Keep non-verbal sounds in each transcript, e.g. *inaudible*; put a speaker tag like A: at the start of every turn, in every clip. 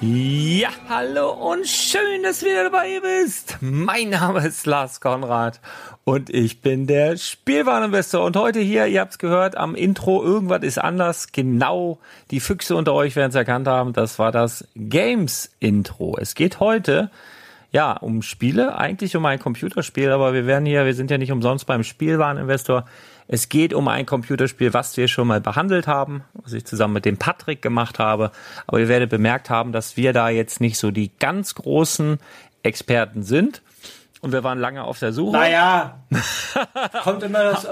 A: Ja, hallo und schön, dass du wieder dabei bist. Mein Name ist Lars Konrad und ich bin der Spielwareninvestor. Und heute hier, ihr habt es gehört am Intro, irgendwas ist anders. Genau, die Füchse unter euch werden es erkannt haben, das war das Games-Intro. Es geht heute ja, um Spiele, eigentlich um ein Computerspiel, aber wir werden hier, wir sind ja nicht umsonst beim Spielwareninvestor. Es geht um ein Computerspiel, was wir schon mal behandelt haben, was ich zusammen mit dem Patrick gemacht habe. Aber ihr werdet bemerkt haben, dass wir da jetzt nicht so die ganz großen Experten sind. Und wir waren lange auf der Suche.
B: Naja, *laughs* kommt immer das.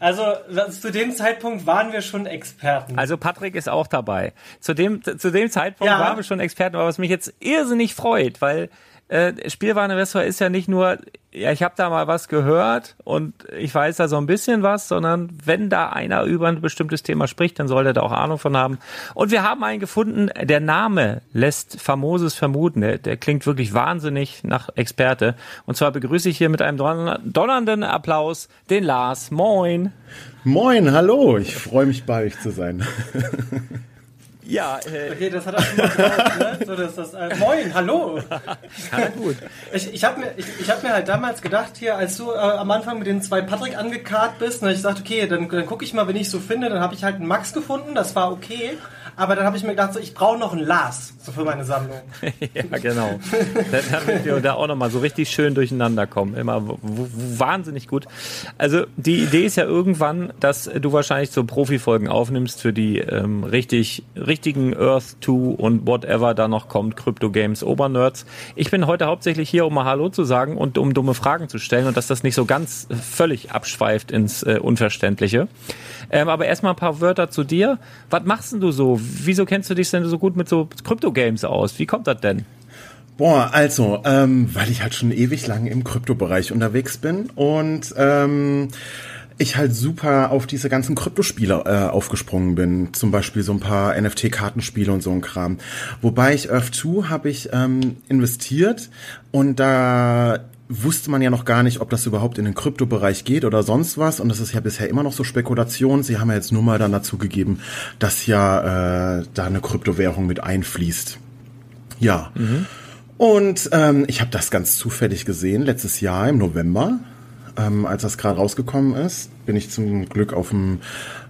B: Also zu dem Zeitpunkt waren wir schon Experten.
A: Also Patrick ist auch dabei. Zu dem, zu dem Zeitpunkt ja. waren wir schon Experten, aber was mich jetzt irrsinnig freut, weil äh, Spielwareninvestor ist ja nicht nur, ja, ich habe da mal was gehört und ich weiß da so ein bisschen was, sondern wenn da einer über ein bestimmtes Thema spricht, dann soll er da auch Ahnung von haben. Und wir haben einen gefunden, der Name lässt Famoses vermuten. Der, der klingt wirklich wahnsinnig nach Experte. Und zwar begrüße ich hier mit einem donnernden Applaus den Lars. Moin.
C: Moin, hallo. Ich freue mich bei euch zu sein. *laughs*
A: Ja, äh,
B: Okay, das hat er schon mal drauf, ne? So, das, das, äh, moin, hallo.
A: ja, gut.
B: Ich, ich habe mir, ich, ich hab mir halt damals gedacht, hier, als du äh, am Anfang mit den zwei Patrick angekarrt bist, ne, ich sagte, okay, dann, dann gucke ich mal, wenn ich so finde, dann habe ich halt einen Max gefunden, das war okay. Aber dann habe ich mir gedacht, so, ich brauche noch einen Lars so für meine Sammlung. *laughs*
A: ja, genau. Damit wir da auch nochmal so richtig schön durcheinander kommen. Immer wahnsinnig gut. Also die Idee ist ja irgendwann, dass du wahrscheinlich so Profifolgen aufnimmst für die ähm, richtig, richtigen Earth 2 und whatever da noch kommt, Crypto Games Obernerds. Ich bin heute hauptsächlich hier, um mal Hallo zu sagen und um dumme Fragen zu stellen und dass das nicht so ganz äh, völlig abschweift ins äh, Unverständliche. Ähm, aber erstmal ein paar Wörter zu dir. Was machst denn du so? Wieso kennst du dich denn so gut mit so Crypto-Games aus? Wie kommt das denn?
C: Boah, also, ähm, weil ich halt schon ewig lang im Kryptobereich unterwegs bin und ähm, ich halt super auf diese ganzen Kryptospiele äh, aufgesprungen bin. Zum Beispiel so ein paar NFT-Kartenspiele und so ein Kram. Wobei ich Earth 2 habe ich ähm, investiert und da wusste man ja noch gar nicht, ob das überhaupt in den Kryptobereich geht oder sonst was. Und das ist ja bisher immer noch so Spekulation. Sie haben ja jetzt nur mal dann dazu gegeben, dass ja äh, da eine Kryptowährung mit einfließt. Ja. Und ähm, ich habe das ganz zufällig gesehen, letztes Jahr im November, ähm, als das gerade rausgekommen ist, bin ich zum Glück auf dem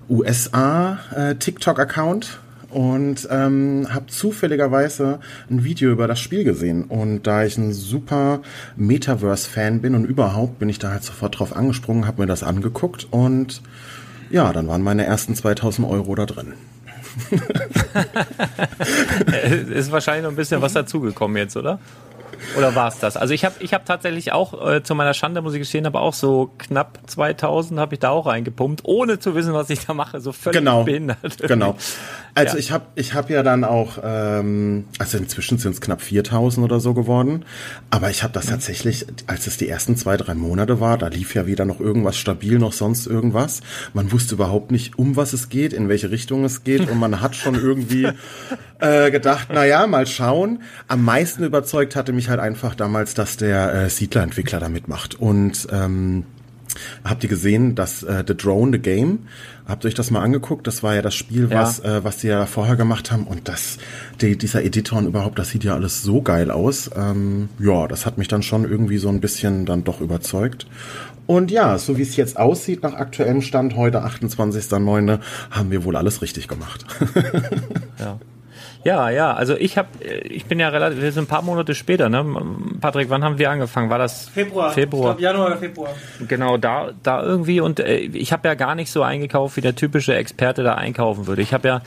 C: USA äh, TikTok-Account und ähm, habe zufälligerweise ein Video über das Spiel gesehen. Und da ich ein super Metaverse-Fan bin und überhaupt, bin ich da halt sofort drauf angesprungen, habe mir das angeguckt und ja, dann waren meine ersten 2000 Euro da drin. *laughs*
A: ist wahrscheinlich noch ein bisschen was dazugekommen jetzt, oder? Oder war es das? Also ich habe ich hab tatsächlich auch, äh, zu meiner Schande muss ich gestehen, aber auch so knapp 2000 habe ich da auch reingepumpt, ohne zu wissen, was ich da mache. So völlig
C: genau,
A: behindert.
C: Genau. Also
A: Ja.
C: ich habe ich hab ja dann auch, ähm, also inzwischen sind es knapp 4000 oder so geworden, aber ich habe das tatsächlich, als es die ersten zwei, drei Monate war, da lief ja wieder noch irgendwas stabil, noch sonst irgendwas. Man wusste überhaupt nicht, um was es geht, in welche Richtung es geht und man hat schon irgendwie *laughs* äh, gedacht, na ja, mal schauen. Am meisten überzeugt hatte mich halt einfach damals, dass der äh, Siedler-Entwickler da mitmacht und ähm, Habt ihr gesehen, dass äh, The Drone, The Game, habt ihr euch das mal angeguckt? Das war ja das Spiel,
A: Ja.
C: was, äh, was die ja vorher gemacht haben. Und das, die, dieser Editor und überhaupt, das sieht ja alles so geil aus. Ähm, ja, das hat mich dann schon irgendwie so ein bisschen dann doch überzeugt. Und ja, so wie es jetzt aussieht nach aktuellem Stand, heute 28.09., haben wir wohl alles richtig gemacht. *laughs*
A: Ja. Ja, ja, also ich habe, ich bin ja relativ, wir sind ein paar Monate später, ne? Patrick, wann haben wir angefangen? War das
B: Februar.
A: Februar.
B: Ich glaub, Januar oder Februar.
A: Genau, da, da irgendwie und äh, ich habe ja gar nicht so eingekauft, wie der typische Experte da einkaufen würde. Ich habe ja,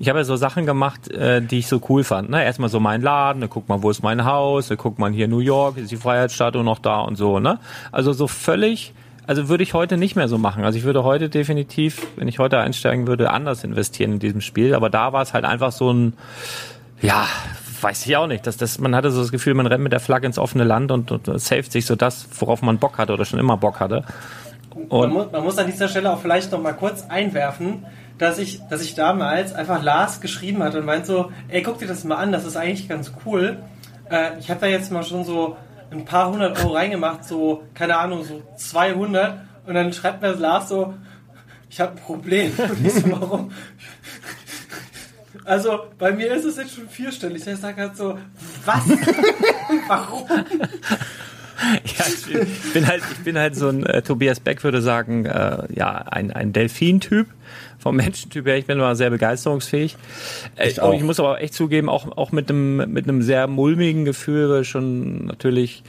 A: ich habe ja so Sachen gemacht, äh, die ich so cool fand. Ne? Erstmal so mein Laden, dann guckt man, wo ist mein Haus, dann guckt man hier New York, ist die Freiheitsstatue noch da und so. Ne? Also so völlig, also würde ich heute nicht mehr so machen. Also ich würde heute definitiv, wenn ich heute einsteigen würde, anders investieren in diesem Spiel. Aber da war es halt einfach so ein, ja, weiß ich auch nicht. Das, das, man hatte so das Gefühl, man rennt mit der Flagge ins offene Land und, und saved sich so das, worauf man Bock hatte oder schon immer Bock hatte.
B: Man
A: Und
B: muss, man muss an dieser Stelle auch vielleicht noch mal kurz einwerfen, dass ich, dass ich damals einfach Lars geschrieben hatte und meint so, ey, guck dir das mal an, das ist eigentlich ganz cool. Äh, ich habe da jetzt mal schon so ein paar hundert Euro reingemacht, so, keine Ahnung, so 200. Und dann schreibt mir Lars so, ich habe ein Problem. Und *laughs* ich so, warum? Also, bei mir ist es jetzt schon vierstellig. Ich sage halt so, was? *laughs* warum? *laughs*
A: ja, ich bin halt, ich bin halt so ein äh, Tobias Beck würde sagen, äh, ja, ein, ein Delfin-Typ. Vom Menschentyp her, ich bin immer sehr begeisterungsfähig. Äh,
C: Ich auch.
A: ich muss aber echt zugeben, auch, auch mit einem, mit einem sehr mulmigen Gefühl, weil ich schon natürlich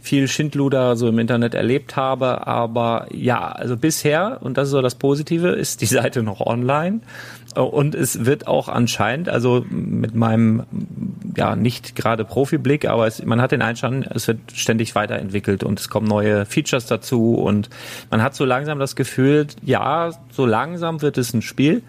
A: viel Schindluder so im Internet erlebt habe. Aber ja, also bisher, und das ist so das Positive, ist die Seite noch online. Und es wird auch anscheinend, also mit meinem, ja, nicht gerade Profiblick, aber es, man hat den Einstand, es wird ständig weiterentwickelt und es kommen neue Features dazu und man hat so langsam das Gefühl, ja, so langsam wird es ein Spiel.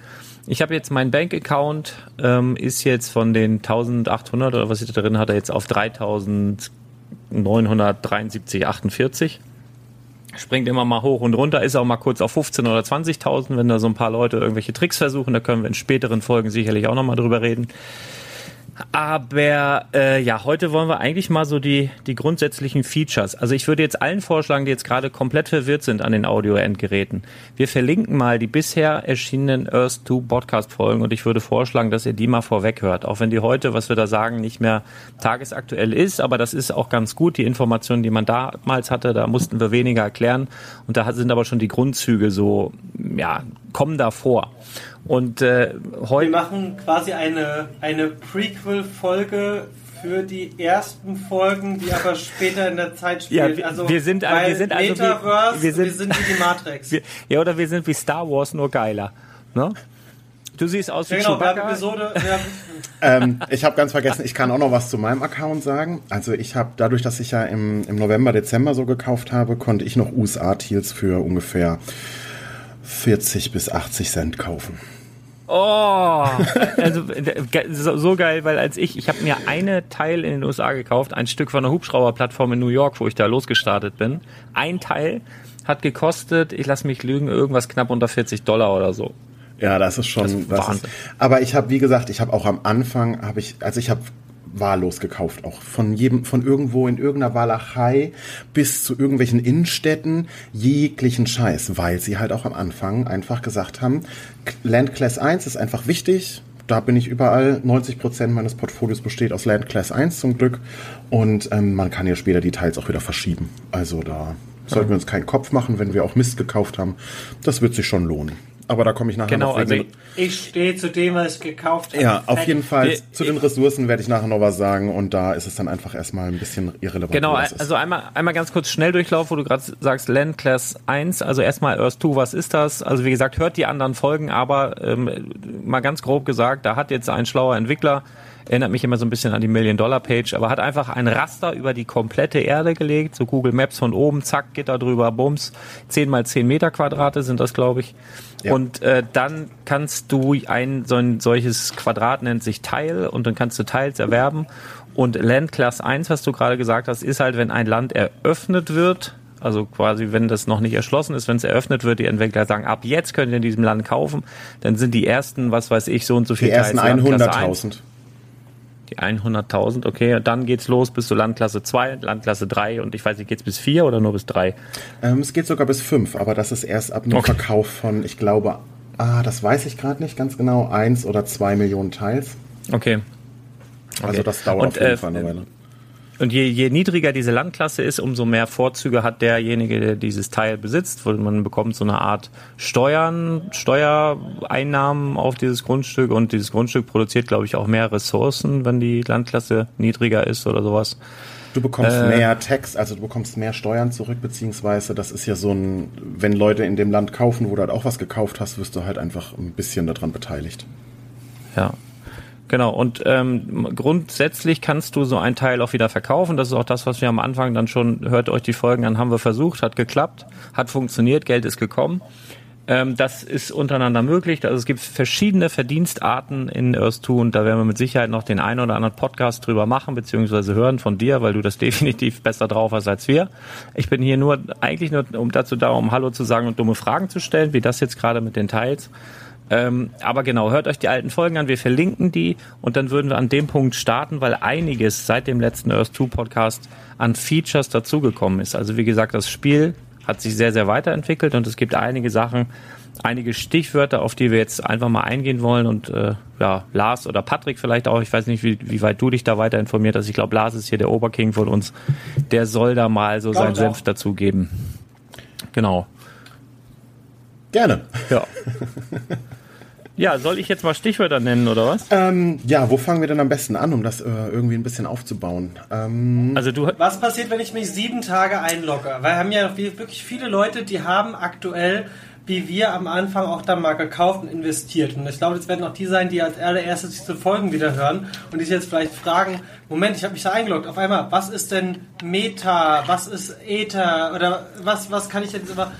A: Ich habe jetzt mein Bankaccount ähm, ist jetzt von den 1800 oder was ich da drin hatte jetzt auf 3973 48 springt immer mal hoch und runter, ist auch mal kurz auf 15 oder 20.000, wenn da so ein paar Leute irgendwelche Tricks versuchen, da können wir in späteren Folgen sicherlich auch nochmal drüber reden. Aber äh, ja, heute wollen wir eigentlich mal so die, die grundsätzlichen Features. Also ich würde jetzt allen vorschlagen, die jetzt gerade komplett verwirrt sind an den Audio-Endgeräten. Wir verlinken mal die bisher erschienenen Earth 2 Podcast-Folgen und ich würde vorschlagen, dass ihr die mal vorweg hört. Auch wenn die heute, was wir da sagen, nicht mehr tagesaktuell ist, aber das ist auch ganz gut. Die Informationen, die man damals hatte, da mussten wir weniger erklären und da sind aber schon die Grundzüge so, ja, kommen da vor. Und äh, heute.
B: Wir machen quasi eine, eine Prequel-Folge für die ersten Folgen, die aber später in der Zeit spielen.
A: Ja, wir, also, wir sind, wir sind also
B: Metaverse,
A: wir, wir, sind,
B: wir sind wie die Matrix. *laughs*
A: Wir, ja, oder wir sind wie Star Wars, nur geiler. Ne? Du siehst aus wie ja, genau, Chewbacca. Episode, *laughs*
C: ähm, ich habe ganz vergessen, ich kann auch noch was zu meinem Account sagen. Also ich habe, dadurch, dass ich ja im, im November, Dezember so gekauft habe, konnte ich noch USA-Teals für ungefähr 40 bis 80 Cent kaufen.
A: Oh, also *laughs* so, geil, weil als ich, ich habe mir eine Teil in den USA gekauft, ein Stück von einer Hubschrauberplattform in New York, wo ich da losgestartet bin. Ein Teil hat gekostet, ich lasse mich lügen, irgendwas knapp unter 40 Dollar oder so.
C: Ja, das ist schon. Das ist das ist, aber ich habe, wie gesagt, ich habe auch am Anfang, habe ich, also ich habe wahllos gekauft, auch von jedem, von irgendwo in irgendeiner Walachei bis zu irgendwelchen Innenstädten jeglichen Scheiß, weil sie halt auch am Anfang einfach gesagt haben, Land Class 1 ist einfach wichtig. Da bin ich überall. 90 Prozent meines Portfolios besteht aus Land Class 1 zum Glück. Und ähm, man kann ja später die Teils auch wieder verschieben. Also da sollten wir uns keinen Kopf machen, wenn wir auch Mist gekauft haben. Das wird sich schon lohnen aber da komme ich nachher
A: genau,
C: noch
A: also
B: ich, ich stehe zu dem, was ich gekauft habe.
C: Ja, auf jeden Fall. Wir, zu den Ressourcen werde ich nachher noch was sagen und da ist es dann einfach erstmal ein bisschen irrelevant.
A: Genau, also einmal, einmal ganz kurz Schnelldurchlauf, wo du gerade sagst Land Class 1, also erstmal Earth 2, was ist das? Also wie gesagt, hört die anderen Folgen, aber ähm, mal ganz grob gesagt, da hat jetzt ein schlauer Entwickler erinnert mich immer so ein bisschen an die Million-Dollar-Page, aber hat einfach ein Raster über die komplette Erde gelegt, so Google Maps von oben, zack, da drüber, bums, 10 mal 10 Meter Quadrate sind das, glaube ich. Ja. Und äh, dann kannst du ein, so ein solches Quadrat nennt sich Teil und dann kannst du Teils erwerben. Und Land Class 1, was du gerade gesagt hast, ist halt, wenn ein Land eröffnet wird, also quasi, wenn das noch nicht erschlossen ist, wenn es eröffnet wird, die Entwickler sagen, ab jetzt könnt ihr in diesem Land kaufen, dann sind die ersten, was weiß ich, so und so viel
C: Die ersten 100.000.
A: Die 100.000, okay. Und dann geht's los bis zu Landklasse 2, Landklasse 3 und ich weiß nicht, geht's bis 4 oder nur bis 3?
C: Ähm, es geht sogar bis 5, aber das ist erst ab dem okay. Verkauf von, ich glaube, ah, das weiß ich gerade nicht ganz genau, 1 oder 2 Millionen Teils.
A: Okay. Also
C: okay. Also das dauert und, auf jeden äh, Fall eine Weile.
A: Und je, je niedriger diese Landklasse ist, umso mehr Vorzüge hat derjenige, der dieses Teil besitzt. Man bekommt so eine Art Steuern, Steuereinnahmen auf dieses Grundstück und dieses Grundstück produziert, glaube ich, auch mehr Ressourcen, wenn die Landklasse niedriger ist oder sowas.
C: Du bekommst äh, mehr Tax, also du bekommst mehr Steuern zurück, beziehungsweise das ist ja so ein, wenn Leute in dem Land kaufen, wo du halt auch was gekauft hast, wirst du halt einfach ein bisschen daran beteiligt.
A: Ja, Genau, und ähm, grundsätzlich kannst du so ein Teil auch wieder verkaufen. Das ist auch das, was wir am Anfang dann schon, hört euch die Folgen an, haben wir versucht, hat geklappt, hat funktioniert, Geld ist gekommen. Ähm, das ist untereinander möglich. Also es gibt verschiedene Verdienstarten in Earth 2 und da werden wir mit Sicherheit noch den einen oder anderen Podcast drüber machen, beziehungsweise hören von dir, weil du das *laughs* definitiv besser drauf hast als wir. Ich bin hier nur eigentlich nur um dazu da, um Hallo zu sagen und dumme Fragen zu stellen, wie das jetzt gerade mit den Teils. Ähm, aber genau, hört euch die alten Folgen an, wir verlinken die und dann würden wir an dem Punkt starten, weil einiges seit dem letzten Earth 2 Podcast an Features dazugekommen ist. Also wie gesagt, das Spiel hat sich sehr, sehr weiterentwickelt und es gibt einige Sachen, einige Stichwörter, auf die wir jetzt einfach mal eingehen wollen und äh, ja, Lars oder Patrick vielleicht auch, ich weiß nicht, wie, wie weit du dich da weiter informiert hast. Ich glaube, Lars ist hier der Oberking von uns, der soll da mal so seinen Senf dazugeben. Genau.
C: Gerne.
A: Ja. *laughs* Ja, soll ich jetzt mal Stichwörter nennen oder was?
C: Ähm, ja, wo fangen wir denn am besten an, um das äh, irgendwie ein bisschen aufzubauen? Ähm,
B: also du. Was passiert, wenn ich mich sieben Tage einlogge? Weil wir haben ja wirklich viele Leute, die haben aktuell wie wir am Anfang auch dann mal gekauft und investiert. Und ich glaube, das werden auch die sein, die als allererstes diese Folgen wieder hören und die sich jetzt vielleicht fragen, Moment, ich habe mich da eingeloggt. Auf einmal, was ist denn Meta? Was ist Ether? Oder was, was kann ich jetzt immer...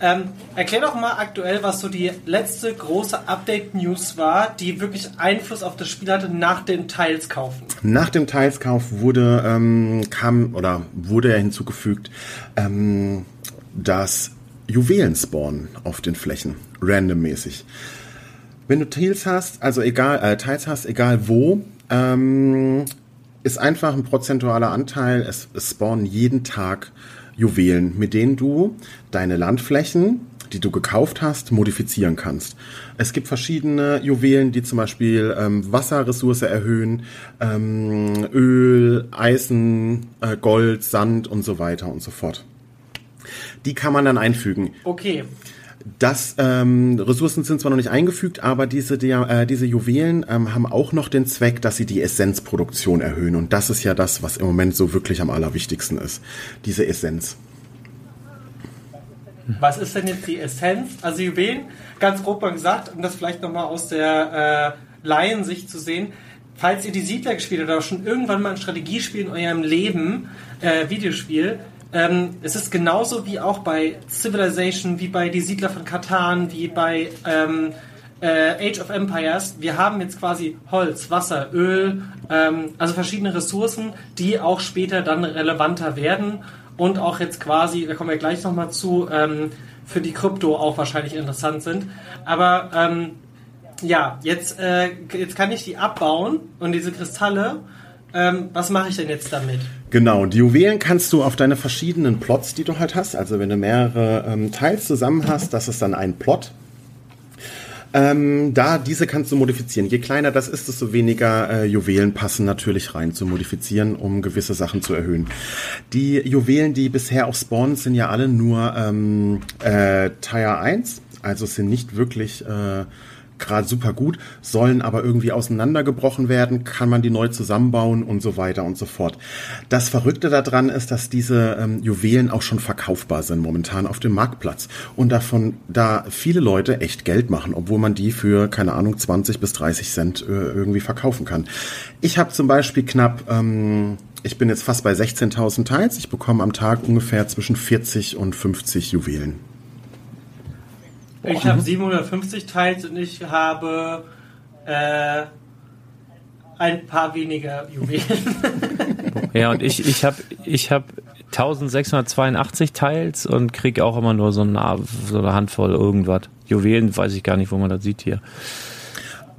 B: Ähm, erklär doch mal aktuell, was so die letzte große Update-News war, die wirklich Einfluss auf das Spiel hatte nach dem Teilskaufen.
C: Nach dem Teilskauf wurde ähm, kam oder wurde ja hinzugefügt, ähm, dass Juwelen spawnen auf den Flächen, randommäßig. Wenn du Teils hast, also egal, äh, Teils hast, egal wo, ähm, ist einfach ein prozentualer Anteil. Es, es spawnen jeden Tag Juwelen, mit denen du deine Landflächen, die du gekauft hast, modifizieren kannst. Es gibt verschiedene Juwelen, die zum Beispiel ähm, Wasserressource erhöhen, ähm, Öl, Eisen, äh, Gold, Sand und so weiter und so fort. Die kann man dann einfügen.
B: Okay.
C: Das ähm, Ressourcen sind zwar noch nicht eingefügt, aber diese, die, äh, diese Juwelen ähm, haben auch noch den Zweck, dass sie die Essenzproduktion erhöhen. Und das ist ja das, was im Moment so wirklich am allerwichtigsten ist. Diese Essenz.
B: Was ist denn jetzt die Essenz? Also Juwelen, ganz grob mal gesagt, um das vielleicht nochmal aus der äh, Laiensicht zu sehen, falls ihr die Siedler gespielt habt oder schon irgendwann mal ein Strategiespiel in eurem Leben, äh, Videospiel, ähm, es ist genauso wie auch bei Civilization, wie bei Die Siedler von Katan, wie bei ähm, äh, Age of Empires. Wir haben jetzt quasi Holz, Wasser, Öl, ähm, also verschiedene Ressourcen, die auch später dann relevanter werden und auch jetzt quasi, da kommen wir gleich nochmal zu, ähm, für die Krypto auch wahrscheinlich interessant sind. Aber ähm, ja, jetzt, äh, jetzt kann ich die abbauen und diese Kristalle. Ähm, was mache ich denn jetzt damit?
C: Genau, die Juwelen kannst du auf deine verschiedenen Plots, die du halt hast, also wenn du mehrere ähm, Teils zusammen hast, das ist dann ein Plot. Ähm, da, diese kannst du modifizieren. Je kleiner das ist, desto weniger äh, Juwelen passen natürlich rein zu modifizieren, um gewisse Sachen zu erhöhen. Die Juwelen, die bisher auch spawnen, sind ja alle nur ähm, äh, Tier 1, also sind nicht wirklich äh, gerade super gut, sollen aber irgendwie auseinandergebrochen werden, kann man die neu zusammenbauen und so weiter und so fort. Das Verrückte daran ist, dass diese ähm, Juwelen auch schon verkaufbar sind momentan auf dem Marktplatz und davon da viele Leute echt Geld machen, obwohl man die für keine Ahnung 20 bis 30 Cent äh, irgendwie verkaufen kann. Ich habe zum Beispiel knapp ähm, ich bin jetzt fast bei 16.000 Teils. Ich bekomme am Tag ungefähr zwischen 40 und 50 Juwelen.
B: Ich habe 750 Teils und ich habe äh, ein paar weniger Juwelen. *laughs*
D: Ja, und ich, ich habe ich hab 1682 Teils und krieg auch immer nur so eine, so eine Handvoll irgendwas. Juwelen weiß ich gar nicht, wo man das sieht hier.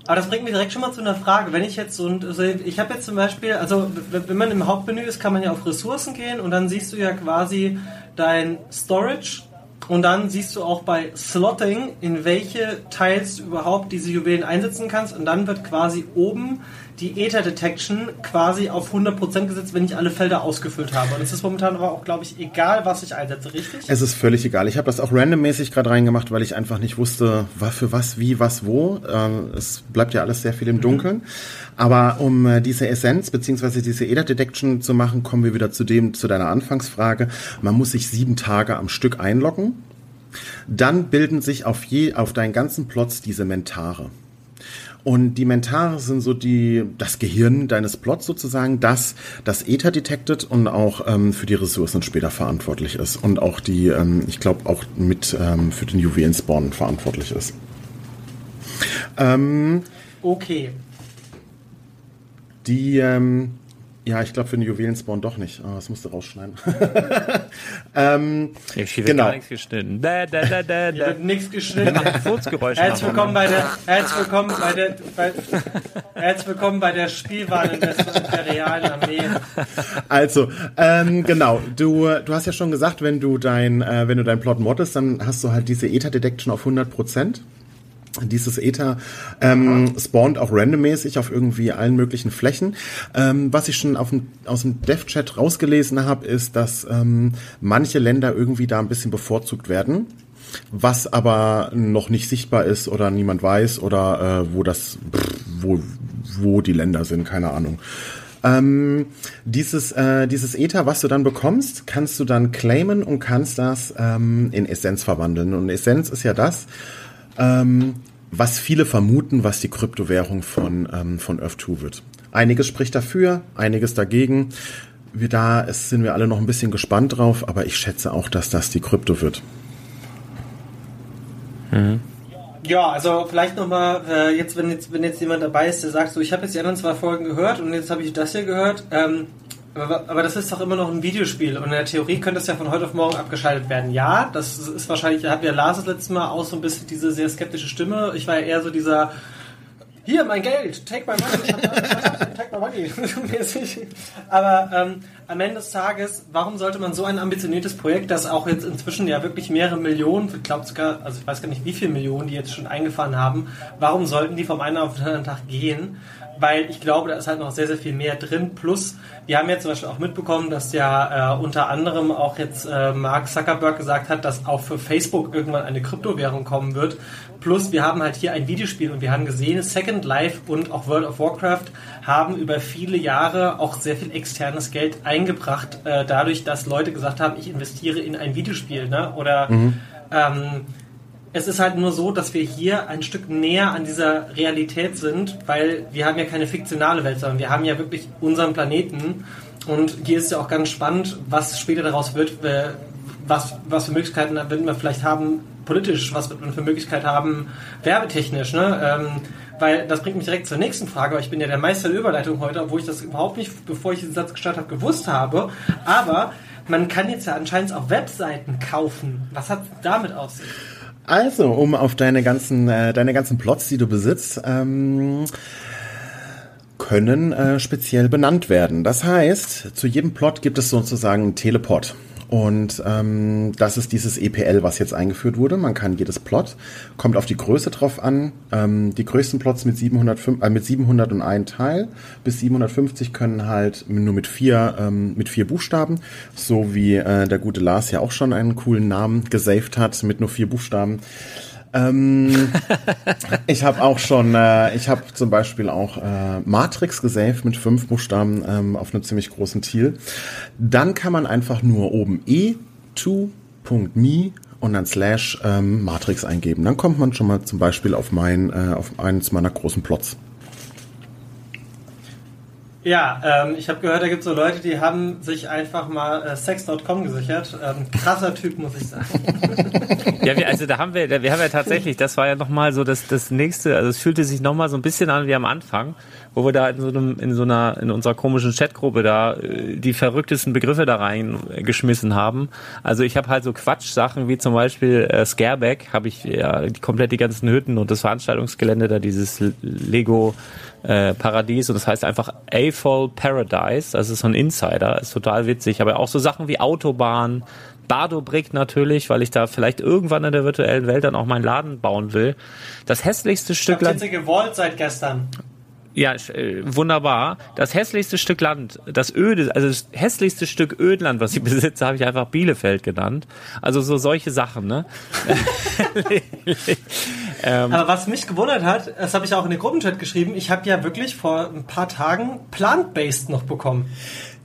B: Aber das bringt mich direkt schon mal zu einer Frage. Wenn ich jetzt so, also ich habe jetzt zum Beispiel, also wenn man im Hauptmenü ist, kann man ja auf Ressourcen gehen und dann siehst du ja quasi dein Storage und dann siehst du auch bei Slotting, in welche Teils du überhaupt diese Juwelen einsetzen kannst. Und dann wird quasi oben die Ether Detection quasi auf 100% gesetzt, wenn ich alle Felder ausgefüllt habe. Und es ist momentan aber auch, glaube ich, egal, was ich einsetze, richtig?
C: Es ist völlig egal. Ich habe das auch randommäßig gerade reingemacht, weil ich einfach nicht wusste, was für was, wie, was, wo. Ähm, es bleibt ja alles sehr viel im Dunkeln. Mhm. Aber um äh, diese Essenz beziehungsweise diese Ether Detection zu machen, kommen wir wieder zu dem, zu deiner Anfangsfrage. Man muss sich sieben Tage am Stück einloggen. Dann bilden sich auf je, auf deinen ganzen Plots diese Mentare. Und die Mentare sind so die, das Gehirn deines Plots sozusagen, das das Ether detected und auch ähm, für die Ressourcen später verantwortlich ist. Und auch die, ähm, ich glaube, auch mit ähm, für den Juwelen-Spawn verantwortlich ist. Ähm,
B: okay.
C: Die, ähm, ja, ich glaube für den Juwelen-Spawn doch nicht. Oh, das musst du rausschneiden. *laughs*
D: ähm, ich genau. gar nichts geschnitten. Da,
B: da, da, da, da. wird nichts geschnitten. Herzlich willkommen bei der, herzlich willkommen bei der, bei, herzlich willkommen bei der Spielwaren des Imperialen Armee.
C: Also, ähm, genau. Du, du hast ja schon gesagt, wenn du dein, äh, wenn du dein Plot moddest, dann hast du halt diese Ether Detection auf 100 Prozent. Dieses Ether ähm, spawnt auch randommäßig auf irgendwie allen möglichen Flächen. Ähm, was ich schon auf dem, aus dem Dev-Chat rausgelesen habe, ist, dass ähm, manche Länder irgendwie da ein bisschen bevorzugt werden, was aber noch nicht sichtbar ist oder niemand weiß oder äh, wo das, wo, wo die Länder sind, keine Ahnung. Ähm, dieses, äh, dieses Ether, was du dann bekommst, kannst du dann claimen und kannst das ähm, in Essenz verwandeln. Und Essenz ist ja das, ähm, was viele vermuten, was die Kryptowährung von, ähm, von Earth2 wird. Einiges spricht dafür, einiges dagegen. Wir da es sind wir alle noch ein bisschen gespannt drauf, aber ich schätze auch, dass das die Krypto wird.
B: Mhm. Ja, also vielleicht nochmal, äh, jetzt, wenn jetzt, wenn jetzt jemand dabei ist, der sagt, so, ich habe jetzt die anderen zwei Folgen gehört und jetzt habe ich das hier gehört. Ähm, aber, das ist doch immer noch ein Videospiel und in der Theorie könnte es ja von heute auf morgen abgeschaltet werden. Ja, das ist wahrscheinlich, hat ja Lars das letzte Mal auch so ein bisschen diese sehr skeptische Stimme. Ich war ja eher so dieser hier mein Geld, take my money, *laughs* take my money. *laughs* Aber ähm, am Ende des Tages, warum sollte man so ein ambitioniertes Projekt, das auch jetzt inzwischen ja wirklich mehrere Millionen, ich glaube sogar, also ich weiß gar nicht wie viele Millionen die jetzt schon eingefahren haben, warum sollten die vom einen auf den anderen Tag gehen? Weil ich glaube, da ist halt noch sehr, sehr viel mehr drin. Plus, wir haben jetzt zum Beispiel auch mitbekommen, dass ja äh, unter anderem auch jetzt äh, Mark Zuckerberg gesagt hat, dass auch für Facebook irgendwann eine Kryptowährung kommen wird. Plus, wir haben halt hier ein Videospiel und wir haben gesehen, Second Life und auch World of Warcraft haben über viele Jahre auch sehr viel externes Geld eingebracht, äh, dadurch, dass Leute gesagt haben, ich investiere in ein Videospiel, ne? Oder mhm. ähm, es ist halt nur so, dass wir hier ein Stück näher an dieser Realität sind, weil wir haben ja keine fiktionale Welt, sondern wir haben ja wirklich unseren Planeten. Und hier ist ja auch ganz spannend, was später daraus wird, was, was für Möglichkeiten werden wir vielleicht haben politisch, was wird man für Möglichkeiten haben werbetechnisch. Ne? Ähm, weil das bringt mich direkt zur nächsten Frage, ich bin ja der Meister der Überleitung heute, obwohl ich das überhaupt nicht, bevor ich diesen Satz gestartet habe, gewusst habe. Aber man kann jetzt ja anscheinend auch Webseiten kaufen. Was hat damit auf sich?
C: Also, um auf deine ganzen, äh, deine ganzen Plots, die du besitzt, ähm, können äh, speziell benannt werden. Das heißt, zu jedem Plot gibt es sozusagen einen Teleport. Und ähm, das ist dieses EPL, was jetzt eingeführt wurde. Man kann jedes Plot, kommt auf die Größe drauf an. Ähm, die größten Plots mit, 705, äh, mit 701 Teil bis 750 können halt nur mit vier, ähm, mit vier Buchstaben, so wie äh, der gute Lars ja auch schon einen coolen Namen gesaved hat mit nur vier Buchstaben. Ähm, *laughs* ich habe auch schon, äh, ich habe zum Beispiel auch äh, Matrix gesaved mit fünf Buchstaben ähm, auf einem ziemlich großen Ziel. Dann kann man einfach nur oben e2.me und dann slash ähm, Matrix eingeben. Dann kommt man schon mal zum Beispiel auf mein, äh, auf eines meiner großen Plots.
B: Ja, ähm, ich habe gehört, da gibt es so Leute, die haben sich einfach mal äh, sex.com gesichert. Ähm, krasser Typ, muss ich sagen.
A: ja, wir, also da haben wir, wir haben ja tatsächlich, das war ja nochmal so das, das nächste, also es fühlte sich nochmal so ein bisschen an wie am Anfang, wo wir da in so einem, in so einer, in unserer komischen Chatgruppe da äh, die verrücktesten Begriffe da reingeschmissen haben. Also ich habe halt so Quatschsachen wie zum Beispiel äh, Scareback, habe ich ja die komplett die ganzen Hütten und das Veranstaltungsgelände da, dieses Lego äh, Paradies und das heißt einfach AFOL Paradise. Das ist so ein Insider, ist total witzig. Aber auch so Sachen wie Autobahn, Bardo Brick natürlich, weil ich da vielleicht irgendwann in der virtuellen Welt dann auch meinen Laden bauen will. Das hässlichste Stück
B: Land. Ich gewollt seit gestern.
A: Ja, äh, wunderbar. Das hässlichste Stück Land, das öde, also das hässlichste Stück Ödland, was ich *laughs* besitze, habe ich einfach Bielefeld genannt. Also so solche Sachen, ne? *laughs*
B: ähm, Aber was mich gewundert hat, das habe ich auch in den Gruppenchat geschrieben, ich habe ja wirklich vor ein paar Tagen Plant-Based noch bekommen.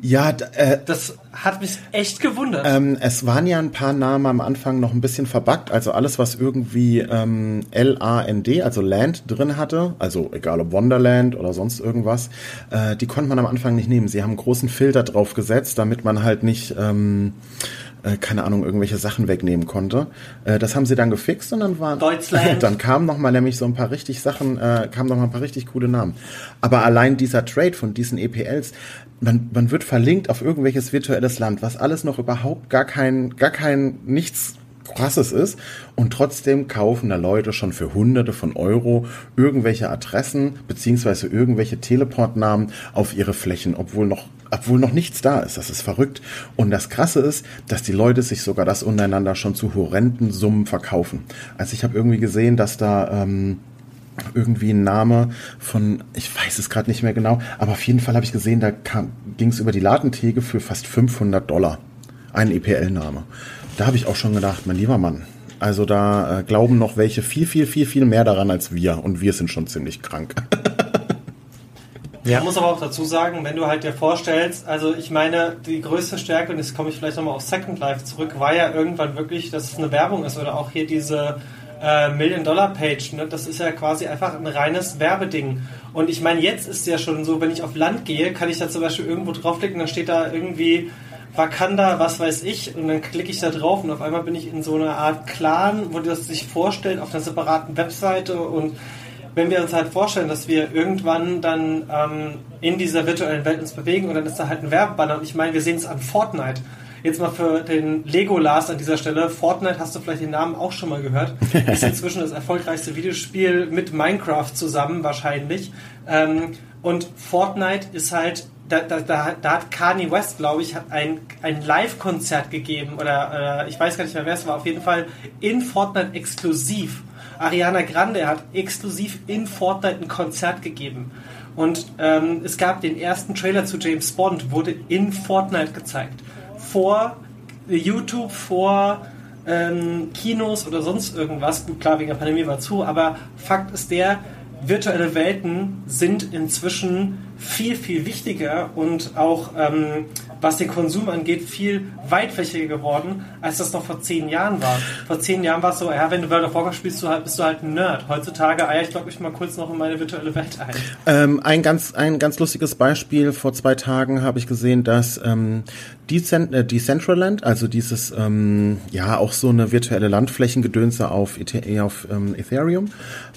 C: Ja,
B: äh, das hat mich echt gewundert.
C: Ähm, es waren ja ein paar Namen am Anfang noch ein bisschen verbuggt. Also alles, was irgendwie ähm, L-A-N-D, also Land drin hatte, also egal ob Wonderland oder sonst irgendwas, äh, die konnte man am Anfang nicht nehmen. Sie haben einen großen Filter drauf gesetzt, damit man halt nicht ähm, äh, keine Ahnung, irgendwelche Sachen wegnehmen konnte. Äh, das haben sie dann gefixt und dann waren *laughs*
B: Deutschland. *laughs*
C: dann kamen noch mal nämlich so ein paar richtig Sachen, äh, kamen noch mal ein paar richtig coole Namen. Aber allein dieser Trade von diesen EPLs, man, man wird verlinkt auf irgendwelches virtuelles Land, was alles noch überhaupt gar kein, gar kein nichts krasses ist und trotzdem kaufen da Leute schon für hunderte von Euro irgendwelche Adressen beziehungsweise irgendwelche Teleportnamen auf ihre Flächen, obwohl noch obwohl noch nichts da ist. Das ist verrückt. Und das Krasse ist, dass die Leute sich sogar das untereinander schon zu horrenden Summen verkaufen. Also ich habe irgendwie gesehen, dass da ähm, irgendwie ein Name von, ich weiß es gerade nicht mehr genau, aber auf jeden Fall habe ich gesehen, da ging es über die Ladentege für fast 500 Dollar. Ein EPL-Name. Da habe ich auch schon gedacht, mein lieber Mann, also da äh, glauben noch welche viel, viel, viel, viel mehr daran als wir und wir sind schon ziemlich krank. *laughs*
B: Ja. Man muss aber auch dazu sagen, wenn du halt dir vorstellst, also ich meine, die größte Stärke, und jetzt komme ich vielleicht nochmal auf Second Life zurück, war ja irgendwann wirklich, dass es eine Werbung ist oder auch hier diese äh, Million-Dollar-Page. Ne? Das ist ja quasi einfach ein reines Werbeding. Und ich meine, jetzt ist es ja schon so, wenn ich auf Land gehe, kann ich da zum Beispiel irgendwo draufklicken, dann steht da irgendwie Wakanda, was weiß ich, und dann klicke ich da drauf und auf einmal bin ich in so einer Art Clan, wo das sich vorstellt, auf einer separaten Webseite und wenn wir uns halt vorstellen, dass wir irgendwann dann ähm, in dieser virtuellen Welt uns bewegen und dann ist da halt ein Werbebanner und ich meine, wir sehen es an Fortnite. Jetzt mal für den Legolas an dieser Stelle. Fortnite hast du vielleicht den Namen auch schon mal gehört. *laughs* Ist inzwischen das erfolgreichste Videospiel mit Minecraft zusammen wahrscheinlich. Ähm, und Fortnite ist halt da, da, da, da hat Kanye West, glaube ich, ein, ein Live-Konzert gegeben oder äh, ich weiß gar nicht mehr, wer es war, auf jeden Fall in Fortnite exklusiv. Ariana Grande hat exklusiv in Fortnite ein Konzert gegeben. Und ähm, es gab den ersten Trailer zu James Bond, wurde in Fortnite gezeigt. Vor YouTube, vor ähm, Kinos oder sonst irgendwas. Gut, klar, wegen der Pandemie war zu, aber Fakt ist der, virtuelle Welten sind inzwischen viel, viel wichtiger und auch ähm, was den Konsum angeht, viel weitflächiger geworden, als das noch vor zehn Jahren war. Vor zehn Jahren war es so, ja, wenn du World of Warcraft spielst, halt, bist du halt ein Nerd. Heutzutage eier ich, glaube ich, mal kurz noch in meine virtuelle Welt ein.
C: Ähm, ein, ganz, ein ganz lustiges Beispiel. Vor zwei Tagen habe ich gesehen, dass ähm, Decent, äh, Decentraland, also dieses, ähm, ja, auch so eine virtuelle Landflächengedönse auf, auf ähm, Ethereum,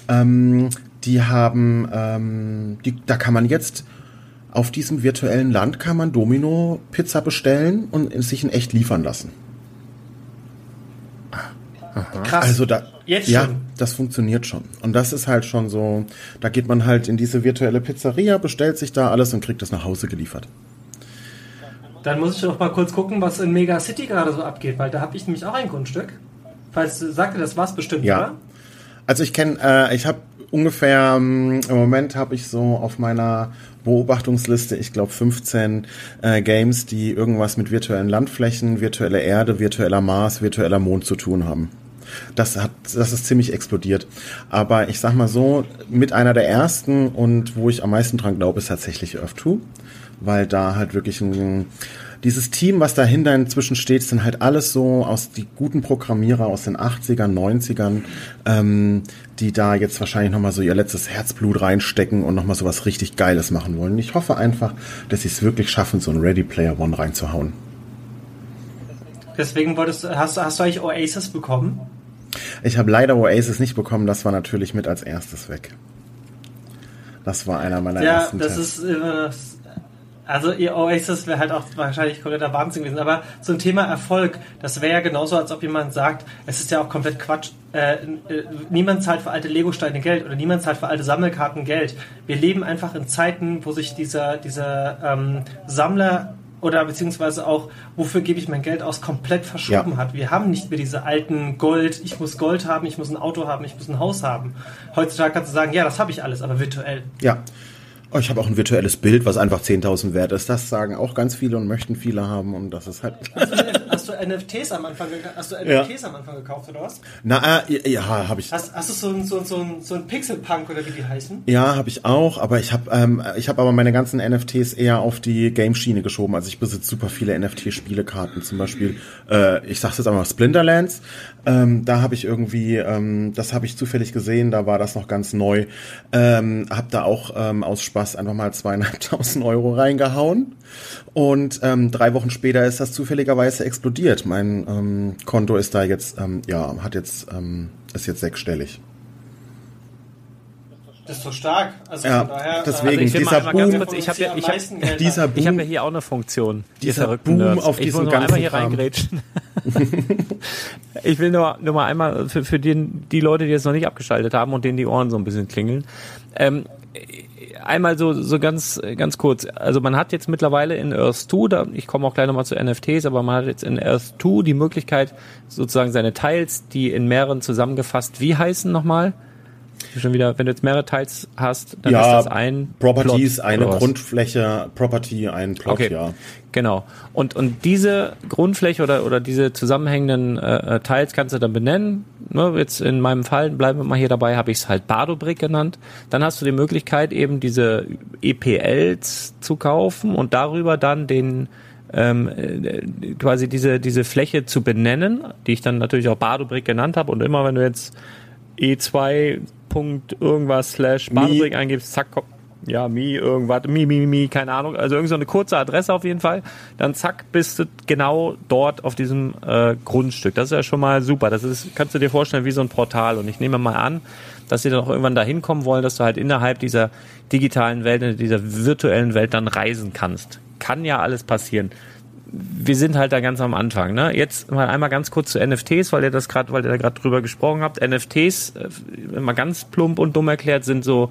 C: ähm, die haben, ähm, die, da kann man jetzt auf diesem virtuellen Land kann man Domino Pizza bestellen und sich in echt liefern lassen. Krass. Also da, Jetzt ja, schon. das funktioniert schon. Und das ist halt schon so, da geht man halt in diese virtuelle Pizzeria, bestellt sich da alles und kriegt das nach Hause geliefert.
B: Dann muss ich noch mal kurz gucken, was in Mega City gerade so abgeht, weil da habe ich nämlich auch ein Grundstück. Falls du sagte, das war's bestimmt,
C: ja. Oder? Also ich kenne, äh, ich habe ungefähr, ähm, im Moment habe ich so auf meiner Beobachtungsliste, ich glaube 15 äh, Games, die irgendwas mit virtuellen Landflächen, virtueller Erde, virtueller Mars, virtueller Mond zu tun haben. Das hat, das ist ziemlich explodiert. Aber ich sag mal so, mit einer der ersten und wo ich am meisten dran glaube, ist tatsächlich Earth 2, weil da halt wirklich ein dieses Team, was dahinter inzwischen steht, sind halt alles so aus die guten Programmierer aus den 80ern, 90ern, ähm, die da jetzt wahrscheinlich nochmal so ihr letztes Herzblut reinstecken und nochmal so was richtig Geiles machen wollen. Ich hoffe einfach, dass sie es wirklich schaffen, so ein Ready Player One reinzuhauen.
B: Deswegen wolltest du, hast, hast du eigentlich Oasis bekommen?
C: Ich habe leider Oasis nicht bekommen, das war natürlich mit als erstes weg. Das war einer meiner
B: ja,
C: ersten
B: Ja, das Tests. ist immer also ihr Oasis wäre halt auch wahrscheinlich kompletter Wahnsinn gewesen. Aber so ein Thema Erfolg, das wäre ja genauso, als ob jemand sagt, es ist ja auch komplett Quatsch. Äh, äh, niemand zahlt für alte Lego-Steine Geld oder niemand zahlt für alte Sammelkarten Geld. Wir leben einfach in Zeiten, wo sich dieser, dieser ähm, Sammler oder beziehungsweise auch, wofür gebe ich mein Geld aus, komplett verschoben ja. hat. Wir haben nicht mehr diese alten Gold, ich muss Gold haben, ich muss ein Auto haben, ich muss ein Haus haben. Heutzutage kannst du sagen, ja, das habe ich alles, aber virtuell.
C: Ja. Oh, ich habe auch ein virtuelles Bild, was einfach 10.000 wert ist. Das sagen auch ganz viele und möchten viele haben und das ist halt.
B: Hast du, hast du NFTs am Anfang, hast du NFTs ja. am Anfang gekauft oder was?
C: Na, äh, ja, habe ich.
B: Hast, hast du so ein, so, so ein, so ein Pixelpunk oder wie die heißen?
C: Ja, habe ich auch, aber ich habe ähm, ich habe aber meine ganzen NFTs eher auf die Game-Schiene geschoben. Also ich besitze super viele NFT-Spielekarten, zum Beispiel, äh, ich sag's jetzt einmal Splinterlands. Ähm, da habe ich irgendwie, ähm, das habe ich zufällig gesehen, da war das noch ganz neu. Ähm, hab da auch ähm, aus Spaß Spaß einfach mal zweieinhalbtausend Euro reingehauen. Und ähm, drei Wochen später ist das zufälligerweise explodiert. Mein ähm, Konto ist da jetzt, ähm, ja, hat jetzt, ähm, ist jetzt sechsstellig.
B: Das ist so stark.
C: Also ja, daher, deswegen, also
A: dieser Boom, kurz, ich habe ja, ich hab, ich hab ja hier auch eine Funktion. Dieser Boom Nerds. auf ich diesem ganzen einmal hier reingrätschen. *laughs* ich will nur, nur mal einmal für, für die, die Leute, die jetzt noch nicht abgeschaltet haben und denen die Ohren so ein bisschen klingeln. Ähm, einmal so, so ganz, ganz kurz. Also man hat jetzt mittlerweile in Earth 2, da, ich komme auch gleich nochmal zu NFTs, aber man hat jetzt in Earth 2 die Möglichkeit, sozusagen seine Teils, die in mehreren zusammengefasst, wie heißen nochmal? Schon wieder, wenn du jetzt mehrere Teils hast, dann ja, ist das ein
C: Properties, Plot, eine Grundfläche, Property, ein Plot, okay. ja.
A: Genau. Und, und diese Grundfläche oder, oder diese zusammenhängenden äh, äh Teils kannst du dann benennen. Ne, jetzt in meinem Fall, bleiben wir mal hier dabei, habe ich es halt Bardobrick genannt. Dann hast du die Möglichkeit, eben diese EPLs zu kaufen und darüber dann den ähm, äh, quasi diese, diese Fläche zu benennen, die ich dann natürlich auch Bardobrick genannt habe. Und immer wenn du jetzt E2 Punkt irgendwas slash Bahnbrick eingibst, zack, kommt, ja, mi irgendwas, mi, mi, mi, keine Ahnung, also irgend so eine kurze Adresse auf jeden Fall, dann zack, bist du genau dort auf diesem äh, Grundstück. Das ist ja schon mal super. Das ist, kannst du dir vorstellen, wie so ein Portal. Und ich nehme mal an, dass sie dann auch irgendwann dahin kommen wollen, dass du halt innerhalb dieser digitalen Welt, in dieser virtuellen Welt dann reisen kannst. Kann ja alles passieren wir sind halt da ganz am Anfang. Ne? Jetzt mal einmal ganz kurz zu NFTs, weil ihr das gerade, weil ihr da gerade drüber gesprochen habt. NFTs, äh, mal ganz plump und dumm erklärt, sind so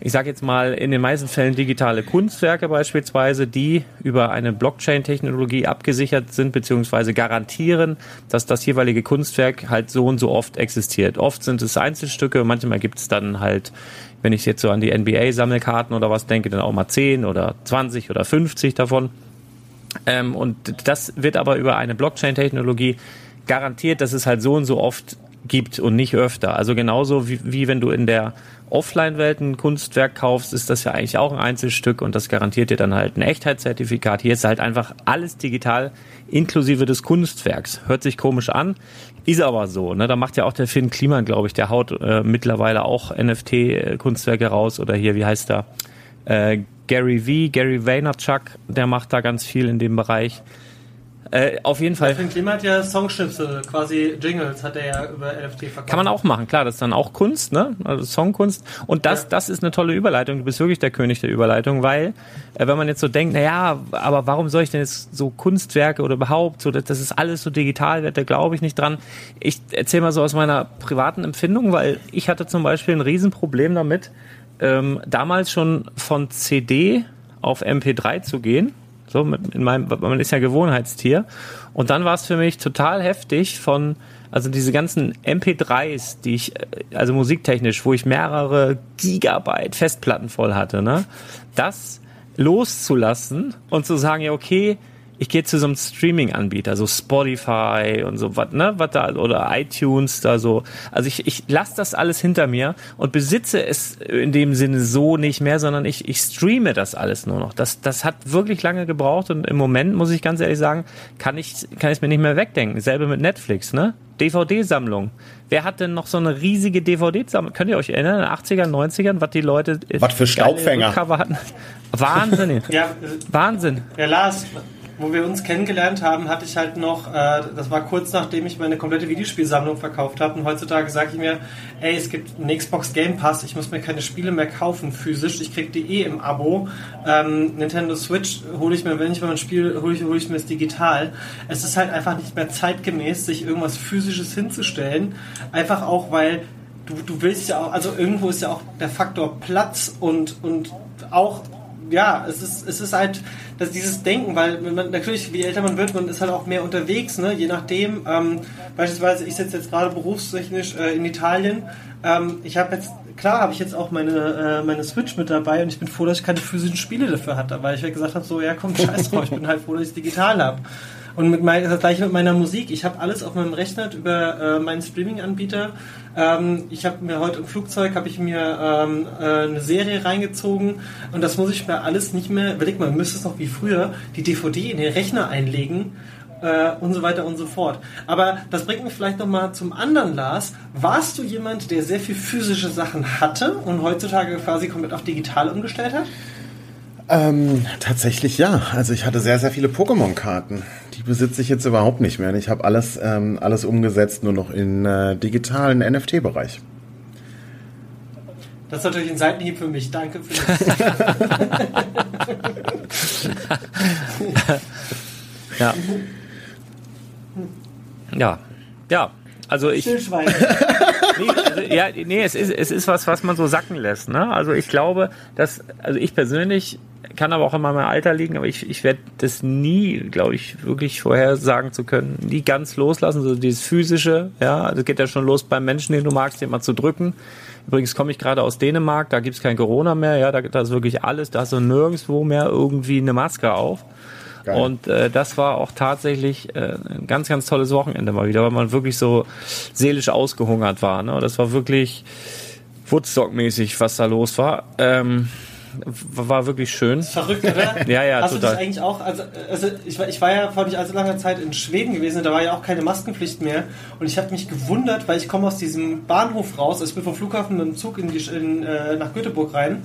A: ich sage jetzt mal, in den meisten Fällen digitale Kunstwerke beispielsweise, die über eine Blockchain-Technologie abgesichert sind, beziehungsweise garantieren, dass das jeweilige Kunstwerk halt so und so oft existiert. Oft sind es Einzelstücke, manchmal gibt es dann halt, wenn ich jetzt so an die NBA-Sammelkarten oder was denke, dann auch mal 10 oder 20 oder 50 davon. Ähm, und das wird aber über eine Blockchain-Technologie garantiert, dass es halt so und so oft gibt und nicht öfter. Also genauso wie, wie wenn du in der Offline-Welt ein Kunstwerk kaufst, ist das ja eigentlich auch ein Einzelstück und das garantiert dir dann halt ein Echtheitszertifikat. Hier ist halt einfach alles digital inklusive des Kunstwerks. Hört sich komisch an, ist aber so. Ne? Da macht ja auch der Finn Kliman, glaube ich, der haut äh, mittlerweile auch NFT-Kunstwerke raus oder hier, wie heißt der? Äh, Gary V, Gary Vaynerchuk, der macht da ganz viel in dem Bereich. Äh, auf jeden Fall.
B: Finn Kliman hat ja Songschnipsel, quasi Jingles, hat er ja über NFT verkauft.
A: Kann man auch machen, klar, das ist dann auch Kunst, ne? Also Songkunst. Und das, ja. das ist eine tolle Überleitung. Du bist wirklich der König der Überleitung, weil, äh, wenn man jetzt so denkt, na ja, aber warum soll ich denn jetzt so Kunstwerke oder überhaupt, so, das, das ist alles so digital, da glaube ich nicht dran. Ich erzähle mal so aus meiner privaten Empfindung, weil ich hatte zum Beispiel ein Riesenproblem damit, ähm, damals schon von CD auf MP3 zu gehen so, in meinem, man ist ja Gewohnheitstier. Und dann war es für mich total heftig von, also diese ganzen MP3s, die ich, äh, also musiktechnisch, wo ich mehrere Gigabyte Festplatten voll hatte, ne, das loszulassen und zu sagen, ja, okay, ich gehe zu so einem Streaming-Anbieter, so Spotify und so was, ne, was da, oder iTunes da so. Also ich, ich lasse das alles hinter mir und besitze es in dem Sinne so nicht mehr, sondern ich, ich streame das alles nur noch. Das, das hat wirklich lange gebraucht und im Moment, muss ich ganz ehrlich sagen, kann ich, kann ich es mir nicht mehr wegdenken. Selbe mit Netflix, ne? DVD-Sammlung. Wer hat denn noch so eine riesige DVD-Sammlung? Könnt ihr euch erinnern, in den 80ern, 90ern, was die Leute.
C: Was für Staubfänger.
A: Hatten? Wahnsinn. *laughs*
B: ja,
A: Wahnsinn.
B: Ja, Lars, wo wir uns kennengelernt haben, hatte ich halt noch, äh, das war kurz nachdem ich meine komplette Videospielsammlung verkauft habe. Und heutzutage sage ich mir, ey, es gibt einen Xbox Game Pass, ich muss mir keine Spiele mehr kaufen physisch. Ich krieg die eh im Abo. Ähm, Nintendo Switch hole ich mir, wenn ich mal ein Spiel, hole ich, hol ich mir es digital. Es ist halt einfach nicht mehr zeitgemäß, sich irgendwas physisches hinzustellen. Einfach auch, weil du, du willst ja auch, also irgendwo ist ja auch der Faktor Platz und, und auch ja, es ist, es ist halt dass dieses Denken, weil man natürlich, wie älter man wird, man ist halt auch mehr unterwegs, ne? je nachdem. Ähm, beispielsweise, ich sitze jetzt gerade berufstechnisch äh, in Italien. Ähm, ich habe jetzt, klar habe ich jetzt auch meine, äh, meine Switch mit dabei und ich bin froh, dass ich keine physischen Spiele dafür hatte, weil ich halt gesagt habe, so, ja komm, *laughs* scheiß drauf, ich bin halt froh, dass ich es digital habe. Und mit mein, das gleiche mit meiner Musik. Ich habe alles auf meinem Rechner über äh, meinen Streaming-Anbieter. Ähm, ich habe mir heute im Flugzeug habe ich mir ähm, äh, eine Serie reingezogen und das muss ich mir alles nicht mehr. Überleg mal, müsste es noch wie früher die DVD in den Rechner einlegen äh, und so weiter und so fort. Aber das bringt mich vielleicht noch mal zum anderen Lars. Warst du jemand, der sehr viel physische Sachen hatte und heutzutage quasi komplett auf digital umgestellt hat?
C: Ähm, tatsächlich ja. Also ich hatte sehr, sehr viele Pokémon-Karten. Die besitze ich jetzt überhaupt nicht mehr. Ich habe alles, ähm, alles umgesetzt, nur noch in äh, digitalen NFT-Bereich.
B: Das ist natürlich ein Seitenhieb für mich. Danke für *laughs* das.
A: ja. Ja. Ja. Also ich.
B: Stillschwein. *laughs*
A: nee, also, ja, nee, es ist, es ist was, was man so sacken lässt. Ne? Also ich glaube, dass, also ich persönlich kann aber auch immer mein Alter liegen, aber ich, ich werde das nie, glaube ich, wirklich vorhersagen zu können, nie ganz loslassen, so dieses physische, ja, das geht ja schon los beim Menschen, den du magst, den mal zu drücken. Übrigens komme ich gerade aus Dänemark, da gibt's kein Corona mehr, ja, da, da ist wirklich alles, da hast du nirgendwo mehr irgendwie eine Maske auf. Geil. Und äh, das war auch tatsächlich äh, ein ganz, ganz tolles Wochenende mal wieder, weil man wirklich so seelisch ausgehungert war. Ne? Das war wirklich Woodstock-mäßig, was da los war. Ähm, war wirklich schön.
B: Verrückt, oder? *laughs*
A: ja, ja,
B: Hast
A: total.
B: du das eigentlich auch? Also, also ich, war, ich war ja vor nicht allzu langer Zeit in Schweden gewesen, da war ja auch keine Maskenpflicht mehr. Und ich habe mich gewundert, weil ich komme aus diesem Bahnhof raus, also ich bin vom Flughafen mit dem Zug in die, in, äh, nach Göteborg rein.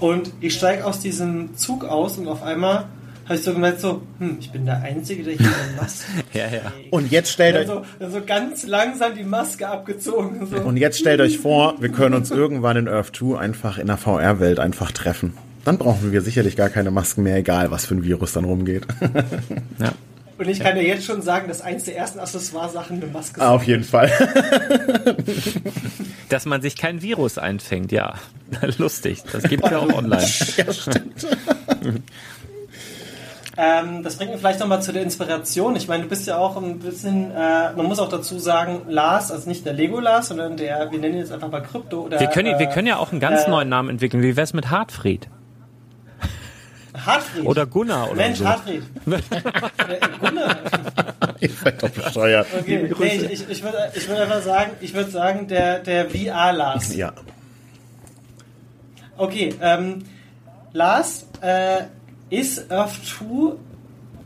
B: Und ich steige aus diesem Zug aus und auf einmal habe ich so gemerkt, so, hm, ich bin der Einzige, der hier eine Maske *laughs*
C: Ja, ja. Und jetzt stellt euch...
B: So, so ganz langsam die Maske abgezogen. So.
C: Und jetzt stellt euch vor, wir können uns irgendwann in Earth 2 einfach in der VR-Welt einfach treffen. Dann brauchen wir sicherlich gar keine Masken mehr, egal was für ein Virus dann rumgeht. *laughs*
A: ja.
B: Und ich kann dir jetzt schon sagen, dass eins der ersten Accessoire-Sachen eine Maske
C: Ah, auf jeden Fall.
A: Dass man sich kein Virus einfängt, ja. *laughs* Lustig. Das gibt ja auch online.
C: ja, stimmt.
B: Ähm, das bringt mich vielleicht nochmal zu der Inspiration. Ich meine, du bist ja auch ein bisschen, äh, man muss auch dazu sagen, Lars, also nicht der Lego Lars, sondern der, wir nennen ihn jetzt einfach mal Krypto. Oder,
A: Wir können,
B: äh,
A: wir können ja auch einen ganz
B: äh,
A: neuen Namen entwickeln. Wie wär's mit Hartfried?
B: Hartfried.
A: Oder Gunnar oder
B: Mensch,
A: so.
B: Hartfried. *laughs* Gunnar. *laughs*
C: Ihr seid doch bescheuert.
B: Okay. Nee, ich ich, ich würde ich würd einfach sagen, ich würde sagen, der, der VR Lars.
C: Ja.
B: Okay, ähm, Lars, äh, ist Earth 2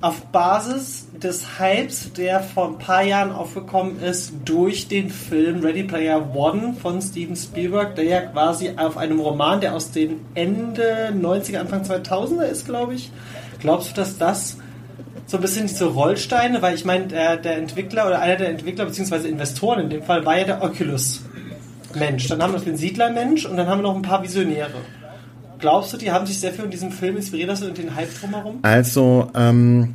B: auf Basis des Hypes, der vor ein paar Jahren aufgekommen ist, durch den Film Ready Player One von Steven Spielberg, der ja quasi auf einem Roman, der aus den Ende 90er, Anfang 2000er ist, glaube ich. Glaubst du, dass das so ein bisschen diese Rollsteine, weil ich meine, der, der Entwickler oder einer der Entwickler beziehungsweise Investoren in dem Fall war ja der Oculus Mensch. Dann haben wir den Siedler-Mensch und dann haben wir noch ein paar Visionäre. Glaubst du, die haben sich sehr viel in diesem Film inspiriert lassen und den Hype drumherum?
C: Also, ähm,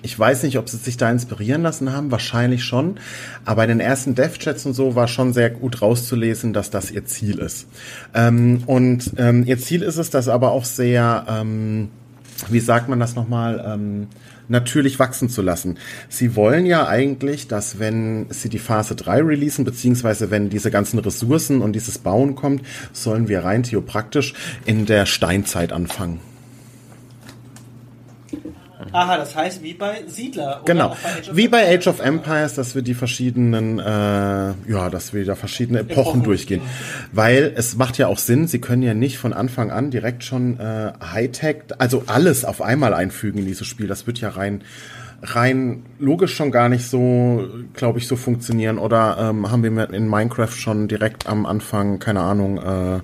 C: ich weiß nicht, ob sie sich da inspirieren lassen haben, wahrscheinlich schon. Aber bei den ersten Dev-Chats und so war schon sehr gut rauszulesen, dass das ihr Ziel ist. Ähm, und ähm, ihr Ziel ist es, das aber auch sehr, ähm, wie sagt man das nochmal, ähm, natürlich wachsen zu lassen. Sie wollen ja eigentlich, dass wenn sie die Phase 3 releasen, beziehungsweise wenn diese ganzen Ressourcen und dieses Bauen kommt, sollen wir rein theopraktisch in der Steinzeit anfangen.
B: Aha, das heißt wie bei Siedler.
C: Genau.
B: bei
C: Wie bei. Age of Empires, dass wir die verschiedenen, äh, ja, dass wir da verschiedene Epochen,
B: Epochen.
C: durchgehen. Weil es macht ja auch Sinn, sie können ja nicht von Anfang an direkt schon äh, Hightech, also alles auf einmal einfügen in dieses Spiel. Das wird ja rein rein logisch schon gar nicht so, glaube ich, so funktionieren. Oder ähm, haben wir in Minecraft schon direkt am Anfang, keine Ahnung, äh,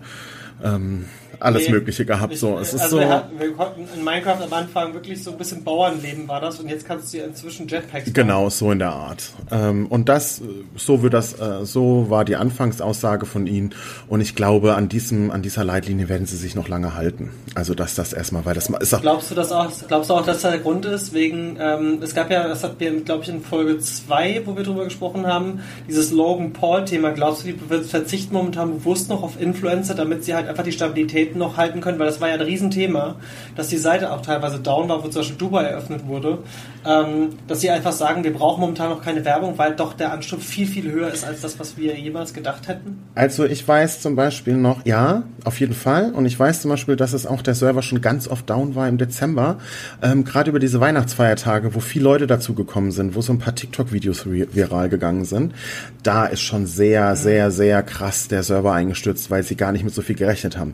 C: ähm, alles
B: Nee,
C: Mögliche gehabt. So, es ist
B: also
C: so.
B: wir, hatten, wir konnten in Minecraft am Anfang wirklich so ein bisschen Bauernleben war das und jetzt kannst du inzwischen Jetpacks bauen.
C: Genau, so in der Art. Ähm, und das, so wird das, äh, so war die Anfangsaussage von ihnen. Und ich glaube, an diesem, an dieser Leitlinie werden sie sich noch lange halten. Also, dass das erstmal, weil das ist auch,
B: Glaubst du das auch? Glaubst du auch, dass da der Grund ist? Wegen, ähm, es gab ja, das hatten wir, glaube ich, in Folge 2, wo wir drüber gesprochen haben, dieses Logan Paul-Thema. Glaubst du, die verzichten momentan bewusst noch auf Influencer, damit sie halt einfach die Stabilität noch halten können? Weil das war ja ein Riesenthema, dass die Seite auch teilweise down war, wo zum Beispiel Dubai eröffnet wurde. Ähm, dass sie einfach sagen, wir brauchen momentan noch keine Werbung, weil doch der Ansturm viel, viel höher ist als das, was wir jemals gedacht hätten.
C: Also ich weiß zum Beispiel noch, ja, auf jeden Fall. Und ich weiß zum Beispiel, dass es auch der Server schon ganz oft down war im Dezember. Ähm, Gerade über diese Weihnachtsfeiertage, wo viele Leute dazu gekommen sind, wo so ein paar TikTok-Videos vi- viral gegangen sind. Da ist schon sehr, sehr, sehr krass der Server eingestürzt, weil sie gar nicht mit so viel gerechnet haben.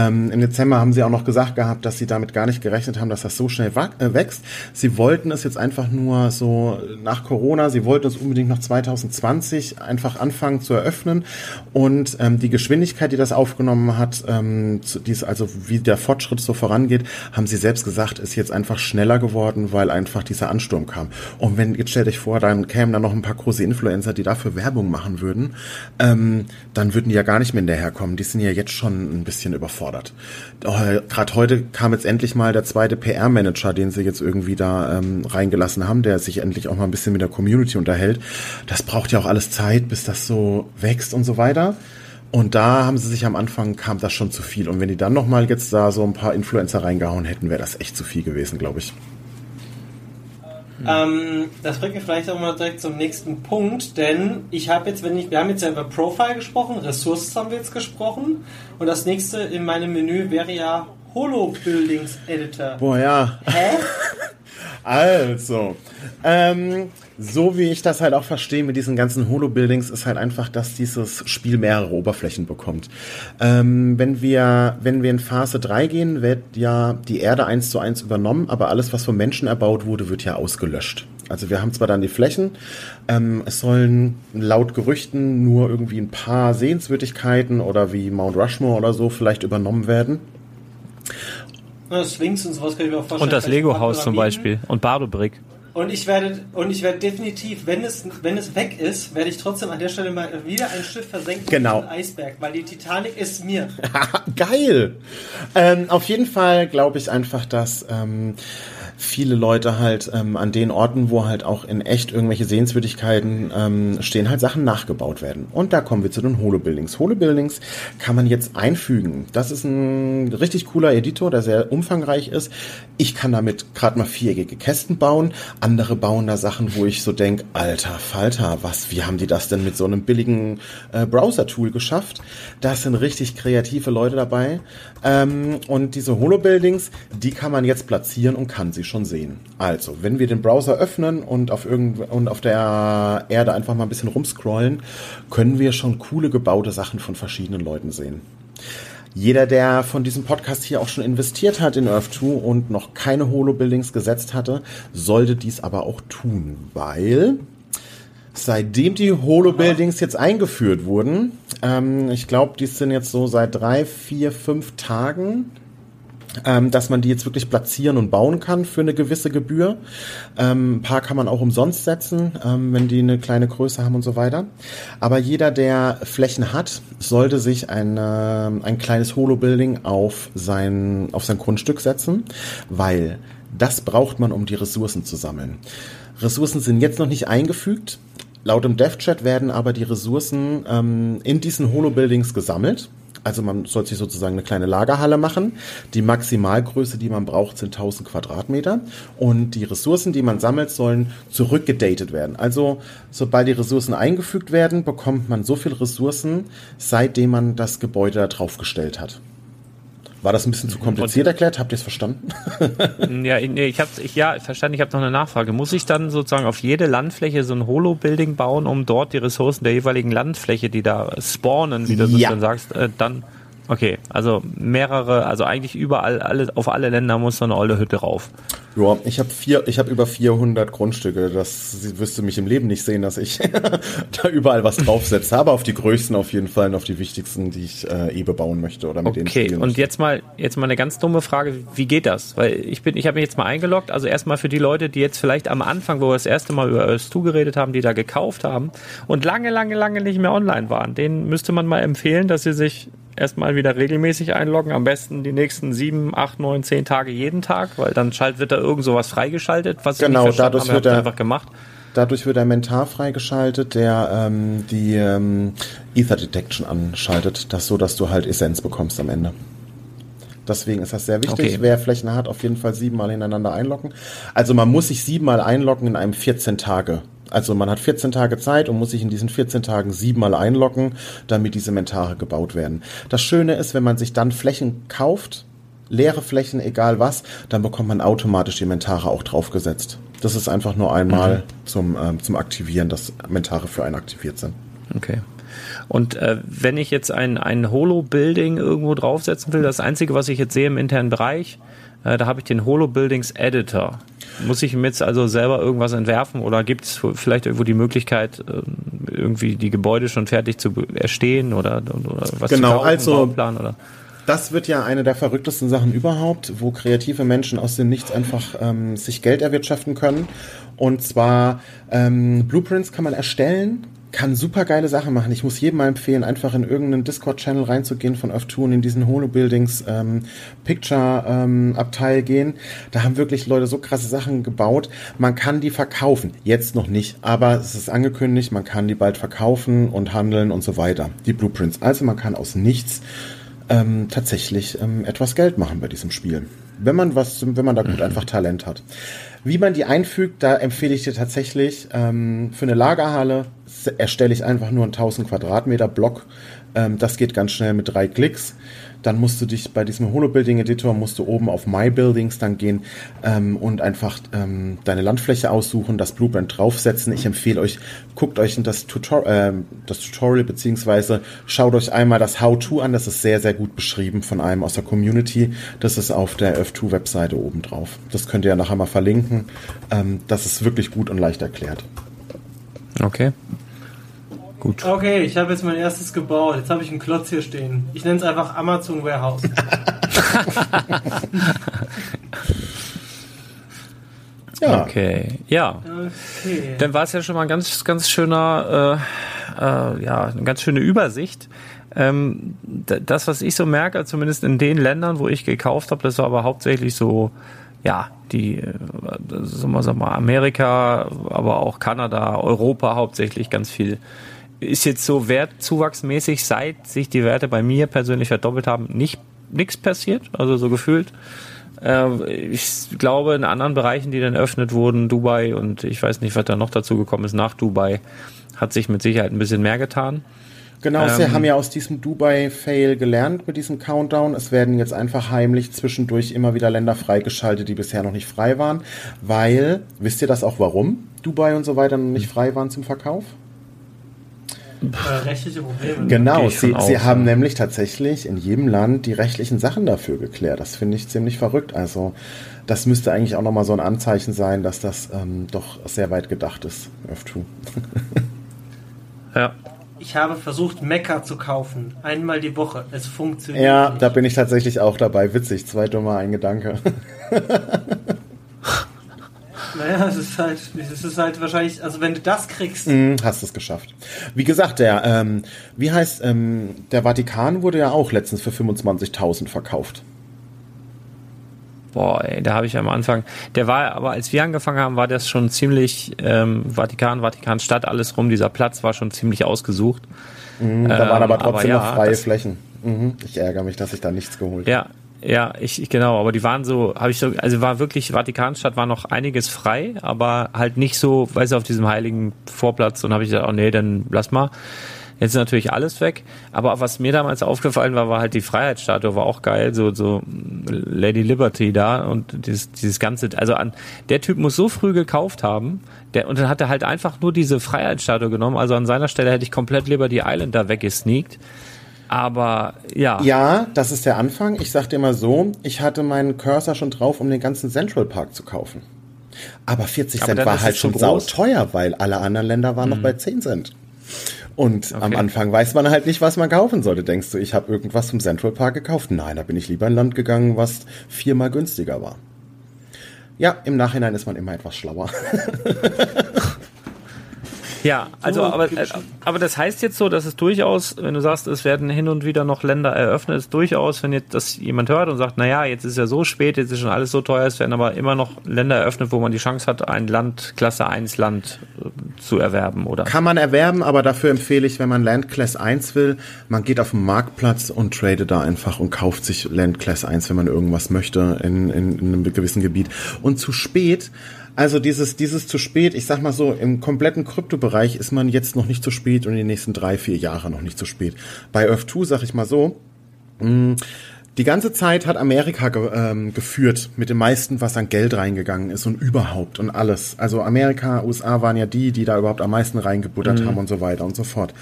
C: Ähm, Im Dezember haben sie auch noch gesagt gehabt, dass sie damit gar nicht gerechnet haben, dass das so schnell äh, wächst. Sie wollten es jetzt einfach nur so nach Corona, sie wollten es unbedingt noch 2020 einfach anfangen zu eröffnen und ähm, die Geschwindigkeit, die das aufgenommen hat, ähm, zu, dies, also wie der Fortschritt so vorangeht, haben sie selbst gesagt, ist jetzt einfach schneller geworden, weil einfach dieser Ansturm kam. Und wenn, jetzt stellt euch vor, dann kämen da noch ein paar große Influencer, die dafür Werbung machen würden, ähm, dann würden die ja gar nicht mehr hinterherkommen. Die sind ja jetzt schon ein bisschen überfordert. Äh, Gerade heute kam jetzt endlich mal der zweite PR-Manager, den sie jetzt irgendwie da ähm, reingelassen haben, der sich endlich auch mal ein bisschen mit der Community unterhält. Das braucht ja auch alles Zeit, bis das so wächst und so weiter. Und da haben sie sich am Anfang kam das schon zu viel. Und wenn die dann noch mal jetzt da so ein paar Influencer reingehauen hätten, wäre das echt zu viel gewesen, glaube ich.
B: Ähm, das bringt mich vielleicht auch mal direkt zum nächsten Punkt, denn ich habe jetzt, wenn ich, wir haben jetzt ja über Profile gesprochen, Ressourcen haben wir jetzt gesprochen und das nächste in meinem Menü wäre ja Holo Buildings Editor.
C: Boah, ja.
B: Hä? *laughs*
C: Also, ähm, so wie ich das halt auch verstehe mit diesen ganzen Holo-Buildings, ist halt einfach, dass dieses Spiel mehrere Oberflächen bekommt. Ähm, wenn wir, wenn wir in Phase 3 gehen, wird ja die Erde eins zu eins übernommen, aber alles, was vom Menschen erbaut wurde, wird ja ausgelöscht. Also wir haben zwar dann die Flächen, ähm, es sollen laut Gerüchten nur irgendwie ein paar Sehenswürdigkeiten oder wie Mount Rushmore oder so vielleicht übernommen werden.
B: Na, Sphinx und sowas kann ich mir auch vorstellen.
A: Und das Lego-Haus zum. Beispiel. Und Bardo-Brick.
B: Und ich werde, und ich werde definitiv, wenn es, wenn es weg ist, werde ich trotzdem an der Stelle mal wieder ein Schiff versenken
C: Genau.
B: mit Eisberg, weil die Titanic ist mir. *laughs*
C: Geil. Ähm, auf jeden Fall glaube ich einfach, dass ähm, viele Leute halt ähm, an den Orten, wo halt auch in echt irgendwelche Sehenswürdigkeiten ähm, stehen, halt Sachen nachgebaut werden. Und da kommen wir zu den Holo-Buildings. Holo-Buildings kann man jetzt einfügen. Das ist ein richtig cooler Editor, der sehr umfangreich ist. Ich kann damit gerade mal viereckige Kästen bauen. Andere bauen da Sachen, wo ich so denk, alter Falter, was, wie haben die das denn mit so einem billigen äh, Browser-Tool geschafft? Das sind richtig kreative Leute dabei. Ähm, und diese Holo-Buildings, die kann man jetzt platzieren und kann sie schon sehen. Also, wenn wir den Browser öffnen und auf, irgend und auf der Erde einfach mal ein bisschen rumscrollen, können wir schon coole gebaute Sachen von verschiedenen Leuten sehen. Jeder, der von diesem Podcast hier auch schon investiert hat in Earth 2 und noch keine Holo-Buildings gesetzt hatte, sollte dies aber auch tun, weil seitdem die Holo-Buildings jetzt eingeführt wurden, ähm, ich glaube, die sind jetzt so seit drei, vier, fünf Tagen, ähm, dass man die jetzt wirklich platzieren und bauen kann für eine gewisse Gebühr. Ähm, ein paar kann man auch umsonst setzen, ähm, wenn die eine kleine Größe haben und so weiter. Aber jeder, der Flächen hat, sollte sich ein, äh, ein kleines Holo-Building auf sein, auf sein Grundstück setzen, weil das braucht man, um die Ressourcen zu sammeln. Ressourcen sind jetzt noch nicht eingefügt. Laut dem DevChat werden aber die Ressourcen ähm, in diesen Holo-Buildings gesammelt. Also man soll sich sozusagen eine kleine Lagerhalle machen. Die Maximalgröße, die man braucht, sind 1000 Quadratmeter. Und die Ressourcen, die man sammelt, sollen zurückgedatet werden. Also sobald die Ressourcen eingefügt werden, bekommt man so viel Ressourcen, seitdem man das Gebäude da draufgestellt hat. War das ein bisschen zu kompliziert erklärt? Habt ihr es verstanden? *laughs*
A: ja, nee, ich habe ich, ja verstanden. Ich habe noch eine Nachfrage. Muss ich dann sozusagen auf jede Landfläche so ein Holo-Building bauen, um dort die Ressourcen der jeweiligen Landfläche, die da spawnen, wie du ja. dann sagst, äh, dann Okay, also mehrere, also eigentlich überall, alle, auf alle Länder muss so eine olle Hütte rauf.
C: Ja, ich habe vier, ich habe über 400 Grundstücke. Das wirst du mich im Leben nicht sehen, dass ich *laughs* da überall was draufsetze. Aber auf die größten auf jeden Fall und auf die wichtigsten, die ich äh, eh bebauen möchte oder mit
A: okay. denen spielen
C: Okay,
A: und möchte. jetzt mal, jetzt mal eine ganz dumme Frage. Wie geht das? Weil ich bin, ich habe mich jetzt mal eingeloggt. Also erstmal für die Leute, die jetzt vielleicht am Anfang, wo wir das erste Mal über Earth2 geredet haben, die da gekauft haben und lange, lange, lange nicht mehr online waren, denen müsste man mal empfehlen, dass sie sich erstmal wieder regelmäßig einloggen. Am besten die nächsten sieben, acht, neun, zehn Tage jeden Tag, weil dann wird da irgend sowas freigeschaltet, was
C: genau, ich dadurch
A: habe,
C: wird er,
A: einfach gemacht.
C: Dadurch wird ein Mentar freigeschaltet, der ähm, die ähm, Ether Detection anschaltet, das so, dass du halt Essenz bekommst am Ende. Deswegen ist das sehr wichtig. Okay. Wer Flächen hat, auf jeden Fall siebenmal hintereinander einloggen. Also man muss sich siebenmal einloggen in einem 14 Tage also man hat 14 Tage Zeit und muss sich in diesen 14 Tagen siebenmal einloggen, damit diese Mentare gebaut werden. Das Schöne ist, wenn man sich dann Flächen kauft, leere Flächen, egal was, dann bekommt man automatisch die Mentare auch draufgesetzt. Das ist einfach nur einmal mhm. zum, ähm, zum Aktivieren, dass Mentare für einen aktiviert sind.
A: Okay. Und äh, wenn ich jetzt ein, ein Holo-Building irgendwo draufsetzen will, das Einzige, was ich jetzt sehe im internen Bereich, äh, da habe ich den Holo-Buildings Editor. Muss ich jetzt also selber irgendwas entwerfen oder gibt es vielleicht irgendwo die Möglichkeit, ähm, irgendwie die Gebäude schon fertig zu erstehen oder, oder was
C: genau,
A: zu kaufen,
C: also Bauplan oder? Das wird ja eine der verrücktesten Sachen überhaupt, wo kreative Menschen aus dem Nichts einfach ähm, sich Geld erwirtschaften können. Und zwar ähm, Blueprints kann man erstellen, kann super geile Sachen machen. Ich muss jedem mal empfehlen, einfach in irgendeinen Discord-Channel reinzugehen von Earth 2 und in diesen Holo-Buildings ähm, Picture-Abteil ähm, gehen. Da haben wirklich Leute so krasse Sachen gebaut. Man kann die verkaufen. Jetzt noch nicht, aber es ist angekündigt, man kann die bald verkaufen und handeln und so weiter. Die Blueprints. Also man kann aus nichts ähm, tatsächlich ähm, etwas Geld machen bei diesem Spiel. Wenn man was, wenn man da gut mhm. einfach Talent hat. Wie man die einfügt, da empfehle ich dir tatsächlich ähm, für eine Lagerhalle erstelle ich einfach nur einen 1000 Quadratmeter Block. Ähm, das geht ganz schnell mit drei Klicks. Dann musst du dich bei diesem Holo-Building-Editor musst du oben auf My Buildings dann gehen ähm, und einfach ähm, deine Landfläche aussuchen, das Blueprint draufsetzen. Ich empfehle euch, guckt euch das, Tutor äh, das Tutorial beziehungsweise schaut euch einmal das How-To an. Das ist sehr, sehr gut beschrieben von einem aus der Community. Das ist auf der F2-Webseite oben drauf. Das könnt ihr ja nachher mal verlinken. Ähm, das ist wirklich gut und leicht erklärt.
A: Okay. Gut.
B: Okay, ich habe jetzt mein erstes gebaut. Jetzt habe ich einen Klotz hier stehen. Ich nenne es einfach Amazon Warehouse. *laughs*
A: ja. Okay, ja. Okay. Dann war es ja schon mal ein ganz, ganz schöner, äh, äh, ja, eine ganz schöne Übersicht. Ähm, das, was ich so merke, zumindest in den Ländern, wo ich gekauft habe, das war aber hauptsächlich so ja, die, äh, sagen wir mal, Amerika, aber auch Kanada, Europa hauptsächlich ganz viel. Ist jetzt so wertzuwachsmäßig, seit sich die Werte bei mir persönlich verdoppelt haben, nicht nichts passiert, also so gefühlt. Äh, ich glaube, in anderen Bereichen, die dann eröffnet wurden, Dubai und ich weiß nicht, was da noch dazu gekommen ist nach Dubai, hat sich mit Sicherheit ein bisschen mehr getan.
C: Genau, ähm, sie haben ja aus diesem Dubai-Fail gelernt mit diesem Countdown. Es werden jetzt einfach heimlich zwischendurch immer wieder Länder freigeschaltet, die bisher noch nicht frei waren. Weil, wisst ihr das auch warum Dubai und so weiter noch nicht frei waren zum Verkauf?
B: Äh, rechtliche Probleme.
C: Genau, sie, sie haben nämlich tatsächlich in jedem Land die rechtlichen Sachen dafür geklärt. Das finde ich ziemlich verrückt. Also das müsste eigentlich auch nochmal so ein Anzeichen sein, dass das ähm, doch sehr weit gedacht ist, F2. *laughs*
B: ja. Ich habe versucht, Mecca zu kaufen. Einmal die Woche. Es funktioniert.
C: Ja, nicht. da bin ich tatsächlich auch dabei. Witzig, zwei dumme ein Gedanke. *laughs*
B: Naja, es ist halt, es ist halt wahrscheinlich, also wenn du das kriegst.
C: Mm, hast es geschafft. Wie gesagt, der, ähm, wie heißt, ähm, der Vatikan wurde ja auch letztens für 25.000 verkauft.
A: Boah, ey, da habe ich am Anfang, der war, aber als wir angefangen haben, war das schon ziemlich, ähm, Vatikan, Vatikanstadt, alles rum, dieser Platz war schon ziemlich ausgesucht.
C: Mhm, da waren aber ähm, trotzdem aber ja, noch freie Flächen. Mhm, ich ärgere mich, dass ich da nichts geholt habe.
A: Ja, ja, ich, ich genau, aber die waren so, habe ich so, also war wirklich Vatikanstadt war noch einiges frei, aber halt nicht so, weißt du, auf diesem heiligen Vorplatz und habe ich gesagt, oh nee, dann lass mal. Jetzt ist natürlich alles weg, aber was mir damals aufgefallen war, war halt die Freiheitsstatue, war auch geil, so so Lady Liberty da und dieses, dieses ganze, also an der Typ muss so früh gekauft haben, der und dann hat er halt einfach nur diese Freiheitsstatue genommen, also an seiner Stelle hätte ich komplett Liberty Island da weggesneakt aber ja.
C: Ja, das ist der Anfang. Ich sag dir mal so, ich hatte meinen Cursor schon drauf, um den ganzen Central Park zu kaufen. Aber 40 Cent war halt schon sau teuer, weil alle anderen Länder waren mhm. noch bei 10 Cent. Und okay. am Anfang weiß man halt nicht, was man kaufen sollte. Denkst du, ich habe irgendwas zum Central Park gekauft? Nein, da bin ich lieber in ein Land gegangen, was viermal günstiger war. Ja, im Nachhinein ist man immer etwas schlauer. *laughs*
A: Ja, also aber, äh, aber das heißt jetzt so, dass es durchaus, wenn du sagst, es werden hin und wieder noch Länder eröffnet, ist durchaus, wenn jetzt das jemand hört und sagt, naja, jetzt ist ja so spät, jetzt ist schon alles so teuer, es werden aber immer noch Länder eröffnet, wo man die Chance hat, ein Land, Klasse 1 Land äh, zu erwerben, oder?
C: Kann man erwerben, aber dafür empfehle ich, wenn man Land Class 1 will, man geht auf den Marktplatz und tradet da einfach und kauft sich Land Class 1, wenn man irgendwas möchte in, in, in einem gewissen Gebiet. Und zu spät also dieses, dieses zu spät, ich sag mal so, im kompletten Kryptobereich ist man jetzt noch nicht zu spät und in den nächsten drei, vier Jahren noch nicht zu spät. Bei Earth 2 sag ich mal so, mh, mm, die ganze Zeit hat Amerika ge ähm, geführt mit dem meisten, was an Geld reingegangen ist und überhaupt und alles. Also Amerika, USA waren ja die, die da überhaupt am meisten reingebuttert mhm. haben und so weiter und so fort.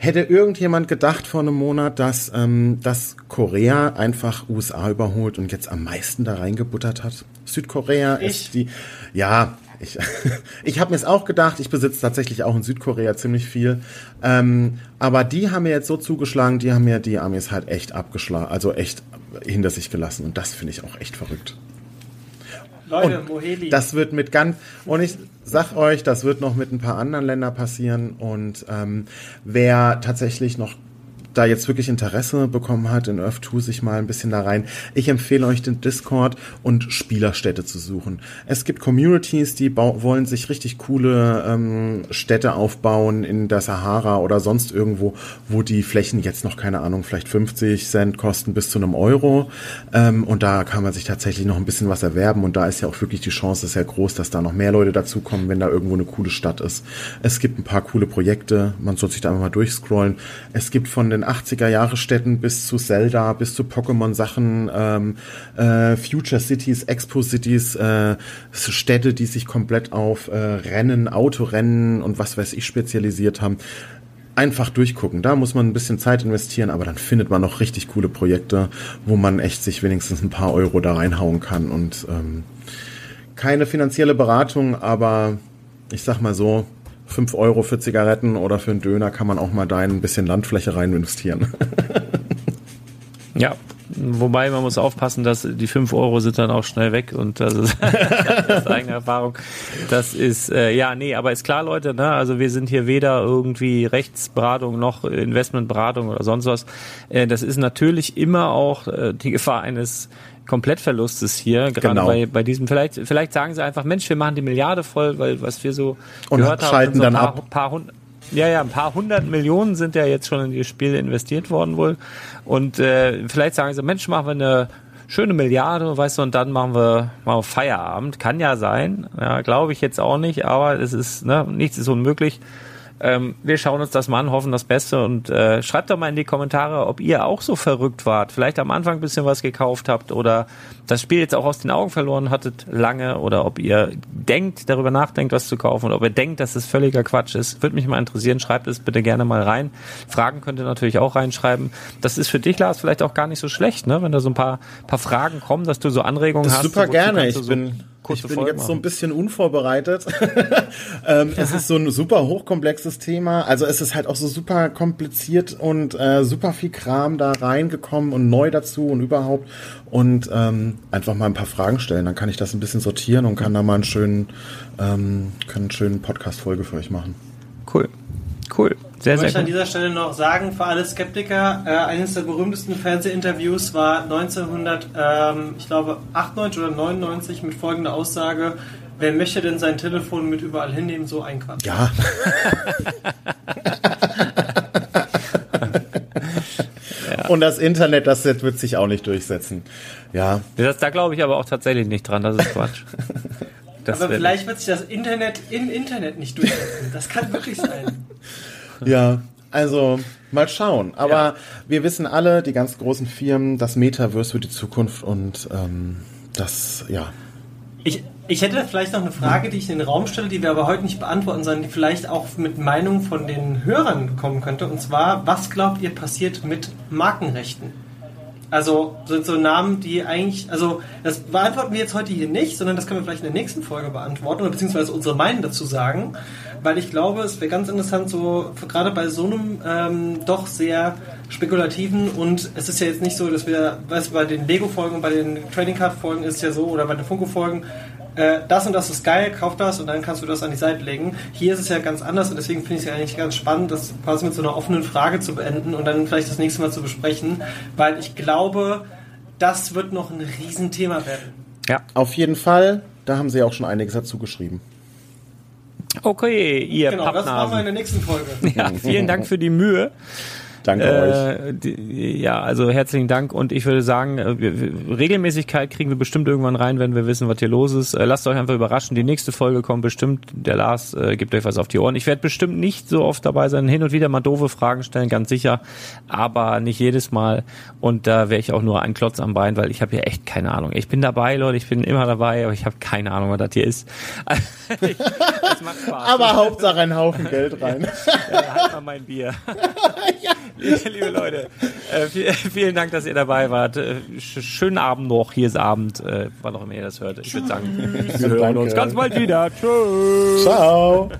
C: Hätte irgendjemand gedacht vor einem Monat, dass, ähm, dass Korea einfach USA überholt und jetzt am meisten da reingebuttert hat? Südkorea ich. ist die. Ja, ich, *laughs* ich habe mir es auch gedacht. Ich besitze tatsächlich auch in Südkorea ziemlich viel. Ähm, aber die haben mir jetzt so zugeschlagen, die haben mir die Amis halt echt abgeschlagen, also echt hinter sich gelassen. Und das finde ich auch echt verrückt. Leute, Moheli. Das wird mit ganz, und ich sag euch, das wird noch mit ein paar anderen Ländern passieren. Und ähm, wer tatsächlich noch da jetzt wirklich Interesse bekommen hat, in Earth 2 sich mal ein bisschen da rein, ich empfehle euch den Discord und Spielerstädte zu suchen. Es gibt Communities, die wollen sich richtig coole ähm, Städte aufbauen in der Sahara oder sonst irgendwo, wo die Flächen jetzt noch, keine Ahnung, vielleicht 50 Cent kosten bis zu einem Euro. Ähm, und da kann man sich tatsächlich noch ein bisschen was erwerben. Und da ist ja auch wirklich die Chance sehr groß, dass da noch mehr Leute dazukommen, wenn da irgendwo eine coole Stadt ist. Es gibt ein paar coole Projekte. Man soll sich da einfach mal durchscrollen. Es gibt von den 80er Jahre Städten bis zu Zelda, bis zu Pokémon Sachen, ähm, äh, Future Cities, Expo Cities, äh, Städte, die sich komplett auf äh, Rennen, Autorennen und was weiß ich spezialisiert haben. Einfach durchgucken. Da muss man ein bisschen Zeit investieren, aber dann findet man noch richtig coole Projekte, wo man echt sich wenigstens ein paar Euro da reinhauen kann und ähm, keine finanzielle Beratung, aber ich sag mal so, 5 Euro für Zigaretten oder für einen Döner kann man auch mal da ein bisschen Landfläche rein investieren. *laughs*
A: ja, Wobei man muss aufpassen, dass die 5 Euro sind dann auch schnell weg und das ist *laughs* das eigene Erfahrung. Das ist, äh, ja, nee, aber ist klar, Leute, ne? Also wir sind hier weder irgendwie Rechtsberatung noch Investmentberatung oder sonst was. Äh, das ist natürlich immer auch äh, die Gefahr eines Komplettverlustes hier, gerade
C: Genau.
A: bei, bei diesem, vielleicht, vielleicht sagen sie einfach, Mensch, wir machen die Milliarde voll, weil was wir so
C: Und
A: gehört haben,
C: schalten
A: so ein
C: dann
A: paar,
C: ab.
A: paar hundert, ja, ja, ein paar hundert Millionen sind ja jetzt schon in die Spiele investiert worden wohl. Und äh, vielleicht sagen sie, Mensch, machen wir eine schöne Milliarde, weißt du, und dann machen wir mal Feierabend. Kann ja sein, ja, glaube ich jetzt auch nicht, aber es ist, ne, nichts ist unmöglich. Ähm, wir schauen uns das mal an, hoffen das Beste und äh, schreibt doch mal in die Kommentare, ob ihr auch so verrückt wart. Vielleicht am Anfang ein bisschen was gekauft habt oder das Spiel jetzt auch aus den Augen verloren hattet lange oder ob ihr denkt, darüber nachdenkt, was zu kaufen oder ob ihr denkt, dass es völliger Quatsch ist. Würde mich mal interessieren. Schreibt es bitte gerne mal rein. Fragen könnt ihr natürlich auch reinschreiben. Das ist für dich, Lars, vielleicht auch gar nicht so schlecht, ne? wenn da so ein paar, paar Fragen kommen, dass du so Anregungen
C: Das
A: hast.
C: super gerne. Ich
A: so
C: bin,
A: kurze
C: ich bin
A: Folgen
C: jetzt so ein
A: machen.
C: bisschen unvorbereitet. *laughs* ähm, es ist so ein super hochkomplexes Thema. Also es ist halt auch so super kompliziert und äh, super viel Kram da reingekommen und neu dazu und überhaupt. Und ähm, einfach mal ein paar Fragen stellen. Dann kann ich das ein bisschen sortieren und kann da mal einen schönen, ähm, kann einen schönen Podcast-Folge für euch machen.
A: Cool. Cool. Sehr,
B: Ich möchte
A: sehr
B: an
A: gut.
B: dieser Stelle noch sagen, für alle Skeptiker, äh, eines der berühmtesten Fernsehinterviews war 1900, ähm, ich glaube 98 oder 99 mit folgender Aussage, wer möchte denn sein Telefon mit überall hinnehmen, so ein Quatsch.
C: Ja. *laughs* Und das Internet, das wird sich auch nicht durchsetzen. Ja,
A: Das, da glaube ich aber auch tatsächlich nicht dran, das ist Quatsch. *laughs* Das
B: Aber vielleicht wird sich das Internet im Internet nicht durchsetzen. Das kann wirklich sein.
C: Ja, also mal schauen. Aber wir wissen alle, die ganz großen Firmen, das Metaverse wird die Zukunft und ähm, das, ja.
B: Ich, ich hätte vielleicht noch eine Frage, die ich in den Raum stelle, die wir aber heute nicht beantworten, sondern die vielleicht auch mit Meinung von den Hörern kommen könnte. Und zwar, was glaubt ihr passiert mit Markenrechten? Also sind so Namen, die eigentlich, also das beantworten wir jetzt heute hier nicht, sondern das können wir vielleicht in der nächsten Folge beantworten oder beziehungsweise unsere Meinung dazu sagen, weil ich glaube, es wäre ganz interessant, so gerade bei so einem ähm, doch sehr spekulativen und es ist ja jetzt nicht so, dass wir, weißt du, bei den Lego-Folgen bei den Trading Card-Folgen ist es ja so oder bei den Funko-Folgen, äh, das und das ist geil, kauf das und dann kannst du das an die Seite legen. Hier ist es ja ganz anders und deswegen finde ich es ja eigentlich ganz spannend, das quasi mit so einer offenen Frage zu beenden und dann vielleicht das nächste Mal zu besprechen, weil ich glaube, das wird noch ein Riesenthema werden.
A: ja.
C: Auf jeden Fall, da haben sie auch schon einiges dazu geschrieben.
A: Okay, ihr
B: Genau, das machen wir in
A: Pappnasen.
B: der nächsten Folge. *laughs*
A: Ja, vielen Dank für die Mühe.
C: Danke euch.
A: Äh, die, ja, also herzlichen Dank und ich würde sagen, äh, Regelmäßigkeit kriegen wir bestimmt irgendwann rein, wenn wir wissen, was hier los ist. Äh, lasst euch einfach überraschen. Die nächste Folge kommt bestimmt. Der Lars äh, gibt euch was auf die Ohren. Ich werde bestimmt nicht so oft dabei sein, hin und wieder mal doofe Fragen stellen, ganz sicher, aber nicht jedes Mal. Und da wäre ich auch nur ein Klotz am Bein, weil ich habe hier echt keine Ahnung. Ich bin dabei, Leute, ich bin immer dabei, aber ich habe keine Ahnung, was das hier ist. *laughs* das macht Spaß.
C: Aber Hauptsache ein Haufen Geld rein.
A: Ja, halt mal mein Bier. *laughs* *laughs* Liebe Leute, äh, viel- *laughs* vielen Dank, dass ihr dabei wart. Äh, sch- schönen Abend noch. Hier ist Abend, äh, wann auch immer ihr das hört. Ich würde sagen, wir hören uns ganz bald wieder. Tschüss.
C: Ciao.